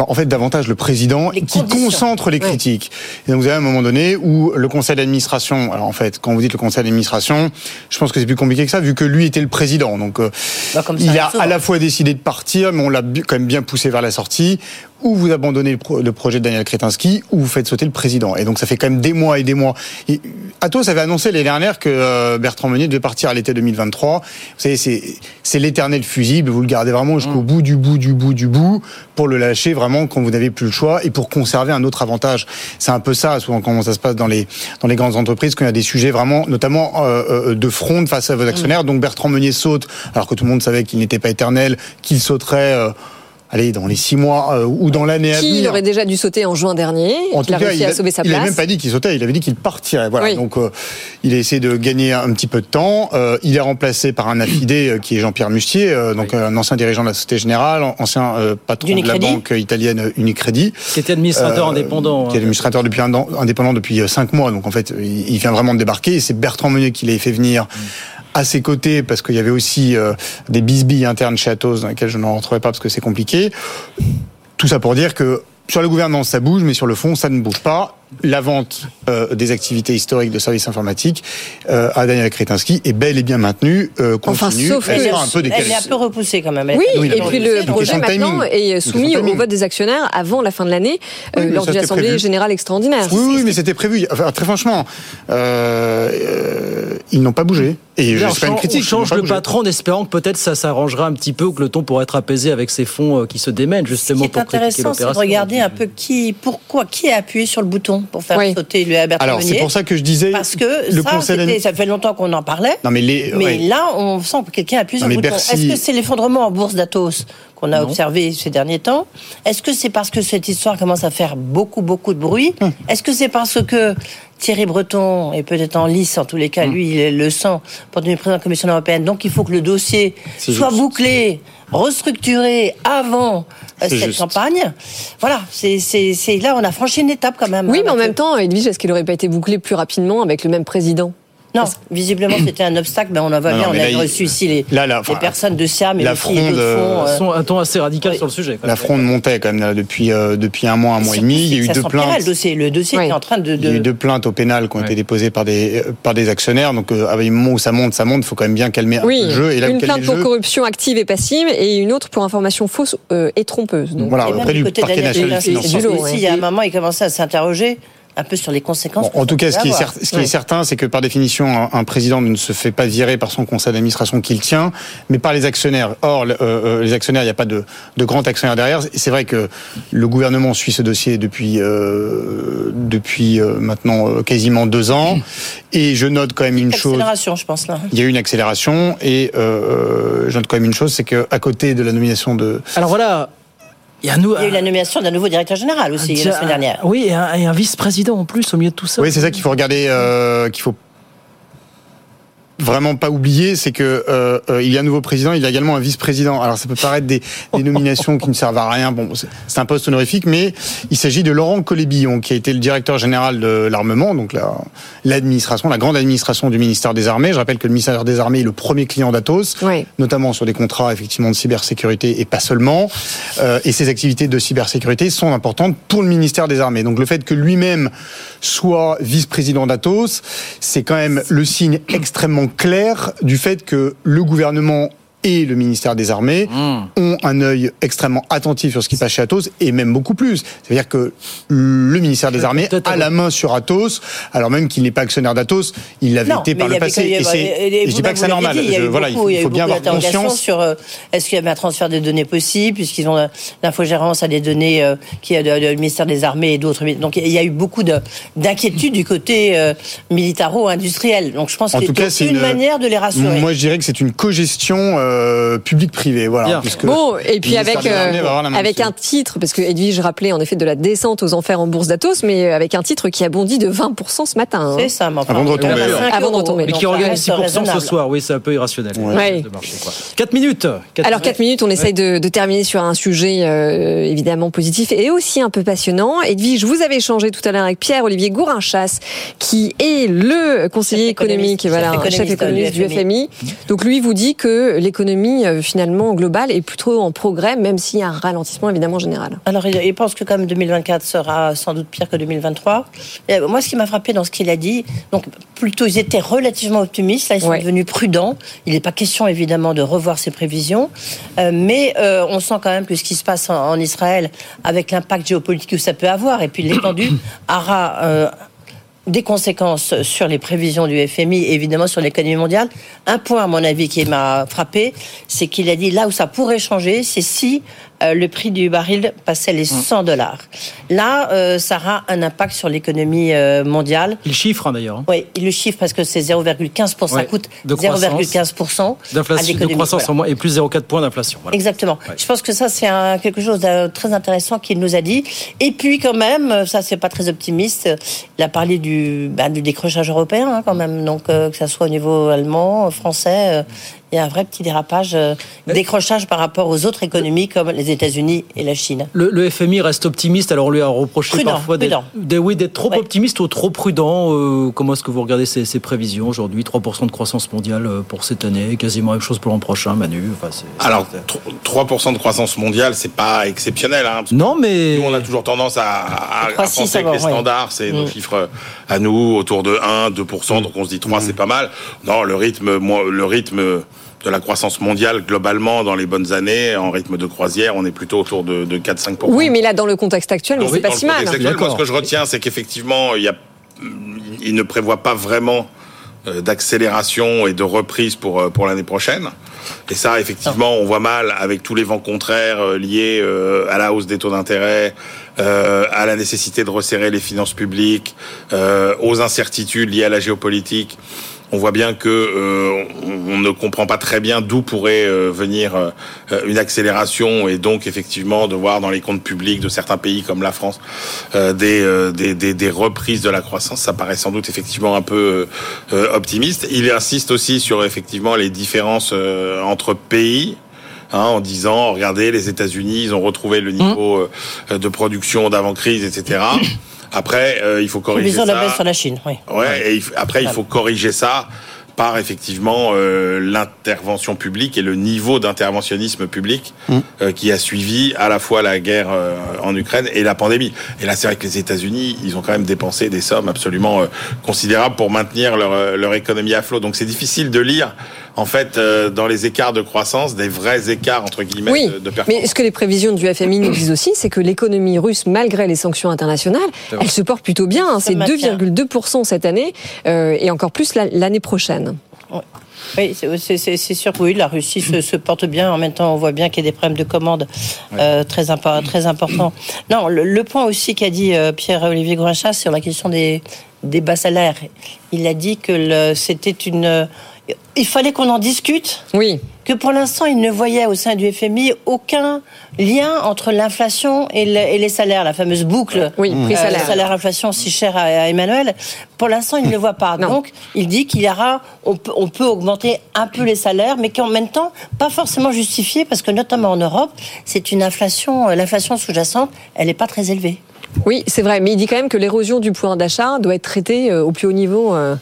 Bon, en fait, davantage le président Les qui concentre les critiques. Et donc, vous avez un moment donné où le conseil d'administration, alors en fait, quand vous dites le conseil d'administration, je pense que c'est plus compliqué que ça, vu que lui était le président. Donc, euh, Bah, ça, il a à la fois décidé de partir, mais on l'a quand même bien poussé vers la sortie. Ou vous abandonnez le, pro- le projet de Daniel Kretinsky, ou vous faites sauter le président. Et donc, ça fait quand même des mois et des mois. Et Atos avait annoncé l'année dernière que euh, Bertrand Meunier devait partir à l'été 2023. Vous savez, c'est l'éternel fusible. Vous le gardez vraiment jusqu'au bout du bout du bout du bout pour le lâcher vraiment quand vous n'avez plus le choix et pour conserver un autre avantage. C'est un peu ça, souvent, comment ça se passe dans les, dans les grandes entreprises, quand il y a des sujets vraiment, notamment euh, euh, de front face à vos actionnaires. Donc Bertrand Meunier saute, alors que tout le monde savait qu'il n'était pas éternel, qu'il sauterait. euh, Allez, dans les six mois euh, ou dans l'année à Qui venir. aurait déjà dû sauter en juin dernier. En qu'il a tout cas, réussi il à sauver sa il place. avait même pas dit qu'il sautait, il avait dit qu'il partirait. Voilà. Oui. Donc, euh, il a essayé de gagner un petit peu de temps. Euh, il est remplacé par un affidé euh, qui est Jean-Pierre Mustier, euh, donc euh, un ancien dirigeant de la Société Générale, ancien euh, patron de la banque italienne Unicredit. Qui était administrateur Euh, indépendant. Qui est administrateur depuis un an, indépendant depuis cinq mois. Donc en fait, il il vient vraiment de débarquer. C'est Bertrand Meunier qui l'a fait venir à ses côtés parce qu'il y avait aussi euh, des bisbilles internes chez Atos dans lesquelles je n'en rentrerai pas parce que c'est compliqué. Tout ça pour dire que sur le gouvernement, ça bouge, mais sur le fond, ça ne bouge pas. La vente euh, des activités historiques de services informatiques euh, à Daniel Kretinsky est bel et bien maintenue, euh, Enfin, continue. sauf Elle sera un peu Elle est un peu repoussée quand même. Oui, est- Oui, et puis le projet maintenant est soumis au vote des actionnaires avant la fin de l'année, euh, Oui, lors d'une assemblée prévu. générale extraordinaire. Oui, oui, mais c'était prévu. Enfin, très franchement, euh, euh, ils n'ont pas bougé. Et je pas une critique. on ils change le bougé. patron en espérant que peut-être ça s'arrangera un petit peu ou que le ton pourrait être apaisé avec ces fonds qui se démènent Ce justement qui est pour intéressant, c'est de regarder un peu qui, pourquoi, qui a appuyé sur le bouton pour faire Oui. sauter le Bertrand Alors, c'est pour ça que je disais. Parce que le ça, conseil ça fait longtemps qu'on en parlait. Non, mais les. Mais ouais. là, on sent que quelqu'un appuie sur le mais bouton. Bercy- Est-ce que c'est l'effondrement en bourse d'Atos qu'on a Non. observé ces derniers temps? Est-ce que c'est parce que cette histoire commence à faire beaucoup, beaucoup de bruit? Hum. Est-ce que c'est parce que Thierry Breton est peut-être en lice, en tous les cas, Hum. lui, il le sang pour devenir président de la Commission européenne. Donc il faut que le dossier soit juste. bouclé, restructuré avant euh, cette juste. campagne. Voilà, c'est c'est- c'est- là, on a franchi une étape quand même. Oui, hein, mais en même temps, Edwige, est-ce qu'il n'aurait pas été bouclé plus rapidement avec le même président? Non, visiblement c'était un obstacle, mais on en voit Non, bien, non, on a là, reçu ici les, là, là, les personnes de SIAM et la aussi d'autres fronde, fonds. euh, Sont un ton assez radical sur le sujet. quand La fronde montait quand même là, depuis, euh, depuis un mois, un mois et demi. Il y a eu deux plaintes. Le dossier, le dossier Oui. est en train de. Il y a de- eu deux plaintes au pénal qui ont été déposées par des, euh, par des actionnaires. Donc, euh, avec le moment où ça monte, ça monte, il faut quand même bien calmer un Oui, peu le jeu. Et là, une plainte pour jeu, corruption active et passive et une autre pour information fausse euh, et trompeuse. Donc, Voilà, auprès du parquet national financier. il y a un moment, il commençait à s'interroger un peu sur les conséquences. Bon, en tout cas, ce qui, est, certain, cer- ce qui est certain, c'est que par définition, un, un président ne se fait pas virer par son conseil d'administration qu'il tient, mais par les actionnaires. Or, euh, euh, les actionnaires, il n'y a pas de, de grand actionnaire derrière. C'est vrai que le gouvernement suit ce dossier depuis euh, depuis euh, maintenant euh, quasiment deux ans, et je note quand même une chose. Accélération, je pense là. Il y a eu une accélération et euh, je note quand même une chose, c'est que à côté de la nomination de Alors voilà, il y a, nous, Il y a eu la nomination d'un nouveau directeur général aussi la semaine dernière. Oui, et un, et un vice-président en plus au milieu de tout ça. Oui, c'est ça qu'il faut regarder, euh, qu'il faut vraiment pas oublier, c'est que euh, euh, il y a un nouveau président, il y a également un vice-président. Alors ça peut paraître des, des nominations qui ne servent à rien. Bon, c'est- un poste honorifique, mais il s'agit de Laurent Colébillon, qui a été le directeur général de l'armement, donc la- l'administration, la grande administration du ministère des Armées. Je rappelle que le ministère des Armées est le premier client d'Atos, Oui. notamment sur des contrats effectivement de cybersécurité et pas seulement. Euh, et ces activités de cybersécurité sont importantes pour le ministère des Armées. Donc le fait que lui-même soit vice-président d'Atos, c'est quand même le signe extrêmement clair du fait que le gouvernement et le ministère des Armées ont un œil extrêmement attentif sur ce qui passe chez Atos et même beaucoup plus. C'est-à-dire que le ministère des Armées a la main sur Atos, alors même qu'il n'est pas actionnaire d'Atos, il l'avait été par il le passé. il Et, et et je dis pas que c'est normal. dit, il a Je- voilà, beaucoup- il il y a faut bien avoir conscience. sur euh, est-ce qu'il y avait un transfert des données possible, puisqu'ils ont euh, l'infogérance à des données euh, qui est du ministère des Armées et d'autres. Donc il y a eu beaucoup de- d'inquiétudes du côté euh, militaro-industriel. Donc je pense En que tout cas, c'est c'est une, manière de les rassurer. Moi, je dirais que c'est une cogestion euh, publique-privée. Voilà. puisque Bon, et puis avec, euh, avec un titre, parce que Edwige rappelait en effet de la descente aux enfers en bourse d'Atos, mais euh, avec un titre qui a bondi de 20% ce matin. hein. C'est ça, mais enfin, Avant de retomber, Avant de retomber. Mais qui regagne reste 6% ce soir, oui, c'est un peu irrationnel. Ouais. de marché, quoi. 4 minutes. Quatre Alors minutes. 4 minutes, on essaye de, de terminer sur un sujet euh, évidemment positif et aussi un peu passionnant. Edwige, vous avez échangé tout à l'heure avec Pierre-Olivier Gourinchas, qui est le conseiller Chef économique, économiste, et voilà, chef chef économiste économiste du FMI. Donc lui vous dit que l'économie euh, finalement globale est plutôt en progrès, même s'il y a un ralentissement évidemment général. Alors, il, pense que comme 2024 sera sans doute pire que 2023. Et euh, moi, ce qui m'a frappé dans ce qu'il a dit, donc plutôt ils étaient relativement optimistes, là ils sont Ouais. devenus prudents. Il n'est pas question évidemment de revoir ses prévisions, Euh, mais euh, on sent quand même que ce qui se passe en, en Israël, avec l'impact géopolitique que ça peut avoir, et puis l'étendue, aura euh, des conséquences sur les prévisions du FMI et évidemment sur l'économie mondiale. Un point, à mon avis, qui m'a frappé, c'est qu'il a dit là où ça pourrait changer, c'est si euh, le prix du baril passait les 100 dollars. Là, euh, ça aura un impact sur l'économie euh, mondiale. Il chiffre hein, d'ailleurs. hein. Oui, il le chiffre parce que c'est 0,15%, ça Ouais, coûte de croissance. 0,15% à D'inflation, de croissance Voilà. en moins et plus 0,4 points d'inflation. Voilà. Exactement. Je pense que ça, c'est quelque chose de très intéressant qu'il nous a dit. Et puis, quand même, ça, c'est pas très optimiste. Il a parlé du, bah, du décrochage européen, hein, quand même. Donc, que ça soit au niveau allemand, français, il y a un vrai petit dérapage, euh, décrochage par rapport aux autres économies comme les États-Unis et la Chine. Le, le FMI reste optimiste, alors on lui a reproché Prudent, parfois d'être oui, trop optimiste ou trop prudent. Euh, comment est-ce que vous regardez ces, ces prévisions aujourd'hui? 3% de croissance mondiale euh, pour cette année, quasiment la même chose pour l'an prochain, Manu? Enfin, c'est- Alors, tr- 3% de croissance mondiale, c'est pas exceptionnel. Hein, non, mais. Nous, on a toujours tendance à, à- à 3, 6 penser que avant, les ouais. standards, c'est nos Mm. chiffres à nous, autour de 1, 2%, donc on se dit 3%, c'est pas mal. Non, le rythme, moi, le rythme de la croissance mondiale, globalement, dans les bonnes années, en rythme de croisière, on est plutôt autour de, de 4-5%. Oui, mais là dans le contexte actuel, mais Donc, c'est pas si mal. actuel, moi, ce que je retiens, c'est qu'effectivement, il, y a, il ne prévoit pas vraiment euh, d'accélération et de reprise pour, euh, pour l'année prochaine. Et ça, effectivement, on voit mal avec tous les vents contraires euh, liés à la hausse des taux d'intérêt, à la nécessité de resserrer les finances publiques, aux incertitudes liées à la géopolitique. On voit bien que euh, on, ne comprend pas très bien d'où pourrait euh, venir euh, une accélération et donc effectivement de voir dans les comptes publics de certains pays comme la France euh, des, euh, des, des, des reprises de la croissance. Ça paraît sans doute effectivement un peu optimiste. Il insiste aussi sur effectivement les différences euh, entre pays. Hein, en disant, regardez, les États-Unis, ils ont retrouvé le niveau euh, de production d'avant crise, etc. Après, euh, il faut corriger ça. la baisse sur la Chine, oui. Ouais, et après, il faut corriger ça par effectivement euh, l'intervention publique et le niveau d'interventionnisme public euh, qui a suivi à la fois la guerre euh, en Ukraine et la pandémie. Et là, c'est vrai que les États-Unis, ils ont quand même dépensé des sommes absolument euh, considérables pour maintenir leur, euh, leur économie à flot. Donc, c'est difficile de lire, en fait, euh, dans les écarts de croissance, des vrais écarts entre guillemets Oui, de, de performance. mais ce que les prévisions du FMI nous disent aussi, c'est que l'économie russe, malgré les sanctions internationales, elle se porte plutôt bien. hein. C'est maintient. 2,2% cette année euh, et encore plus la- l'année prochaine. Oui, c'est- sûr que oui, la Russie se, se porte bien. En même temps, on voit bien qu'il y a des problèmes de commande euh, très, impo- très importants. Non, le, le point aussi qu'a dit euh, Pierre-Olivier Gourinchas sur la question des, des bas salaires, il a dit que c'était une... Il fallait qu'on en discute. Oui. Que pour l'instant, il ne voyait au sein du FMI aucun lien entre l'inflation et, le- et les salaires, la fameuse boucle. Oui. Euh, salaire-inflation si cher à, à Emmanuel. Pour l'instant, il ne le voit pas. Donc, il dit qu'il y aura, on peut, on peut augmenter un peu les salaires, mais qu'en même temps, pas forcément justifié, parce que notamment en Europe, c'est une inflation, euh, l'inflation sous-jacente, elle n'est pas très élevée. Oui, c'est vrai, mais il dit quand même que l'érosion du pouvoir d'achat doit être traitée euh, au plus haut niveau euh,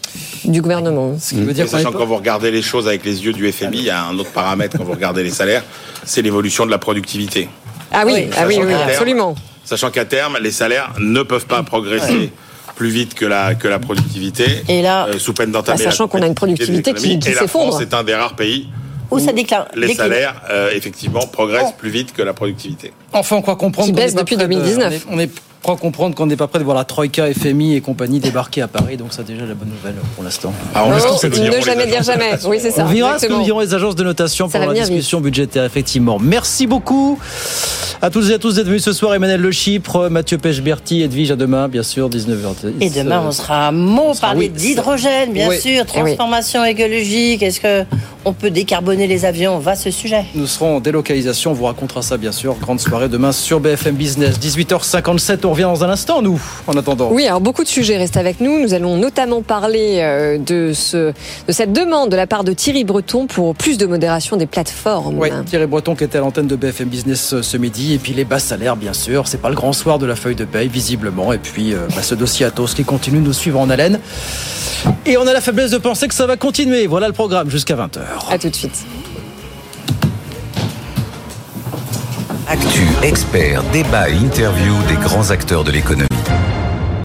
du gouvernement. Ce qui veut dire sachant que quand vous regardez les choses avec les yeux du FMI, il y a un autre paramètre quand vous regardez les salaires, c'est l'évolution de la productivité. Ah oui, ah oui, Sachant oui, qu'à terme- absolument. Sachant qu'à terme, les salaires ne peuvent pas progresser plus vite que la, que la productivité, Et là, euh, sous peine d'entamer bah, sachant qu'on a une productivité qui- qui s'effondre. France est un des rares pays Où ça décline les décline. salaires, euh, effectivement, progressent plus vite que la productivité. Enfin, on croit comprendre Qui baisse depuis près de- 2019. on est, on est croit comprendre qu'on n'est pas prêt de voir la Troïka, FMI et compagnie débarquer à Paris. Donc, c'est déjà la bonne nouvelle pour l'instant. Ah, on Non, verra ce que nous diront ne les jamais dire agences de jamais. notation. Oui, c'est ça. On verra ce que nous diront les agences de notation Ça pour la discussion budgétaire, effectivement. Merci beaucoup à tous et à tous d'être venus ce soir. Emmanuel Le Chypre, Mathieu Pechberti, Edwige, à demain, bien sûr, 19h10. Et demain, on sera à mot sera- parler oui, d'hydrogène, bien Oui. sûr, oui. transformation écologique. Est-ce que on peut décarboner les avions? Va ce sujet. Nous serons en délocalisation, on vous racontera ça bien sûr. Grande soirée demain sur BFM Business. 18h57, on revient dans un instant, nous, en attendant. Oui, alors beaucoup de sujets restent avec nous. Nous allons notamment parler euh, de, ce, de cette demande de la part de Thierry Breton pour plus de modération des plateformes. Oui, Thierry Breton qui était à l'antenne de BFM Business euh, ce midi. Et puis les bas salaires, bien sûr. C'est pas le grand soir de la feuille de paye, visiblement. Et puis euh, bah, ce dossier Atos qui continue de nous suivre en haleine. Et on a la faiblesse de penser que ça va continuer. Voilà le programme jusqu'à 20h. À tout de suite. Actu, experts, débat et interview des grands acteurs de l'économie.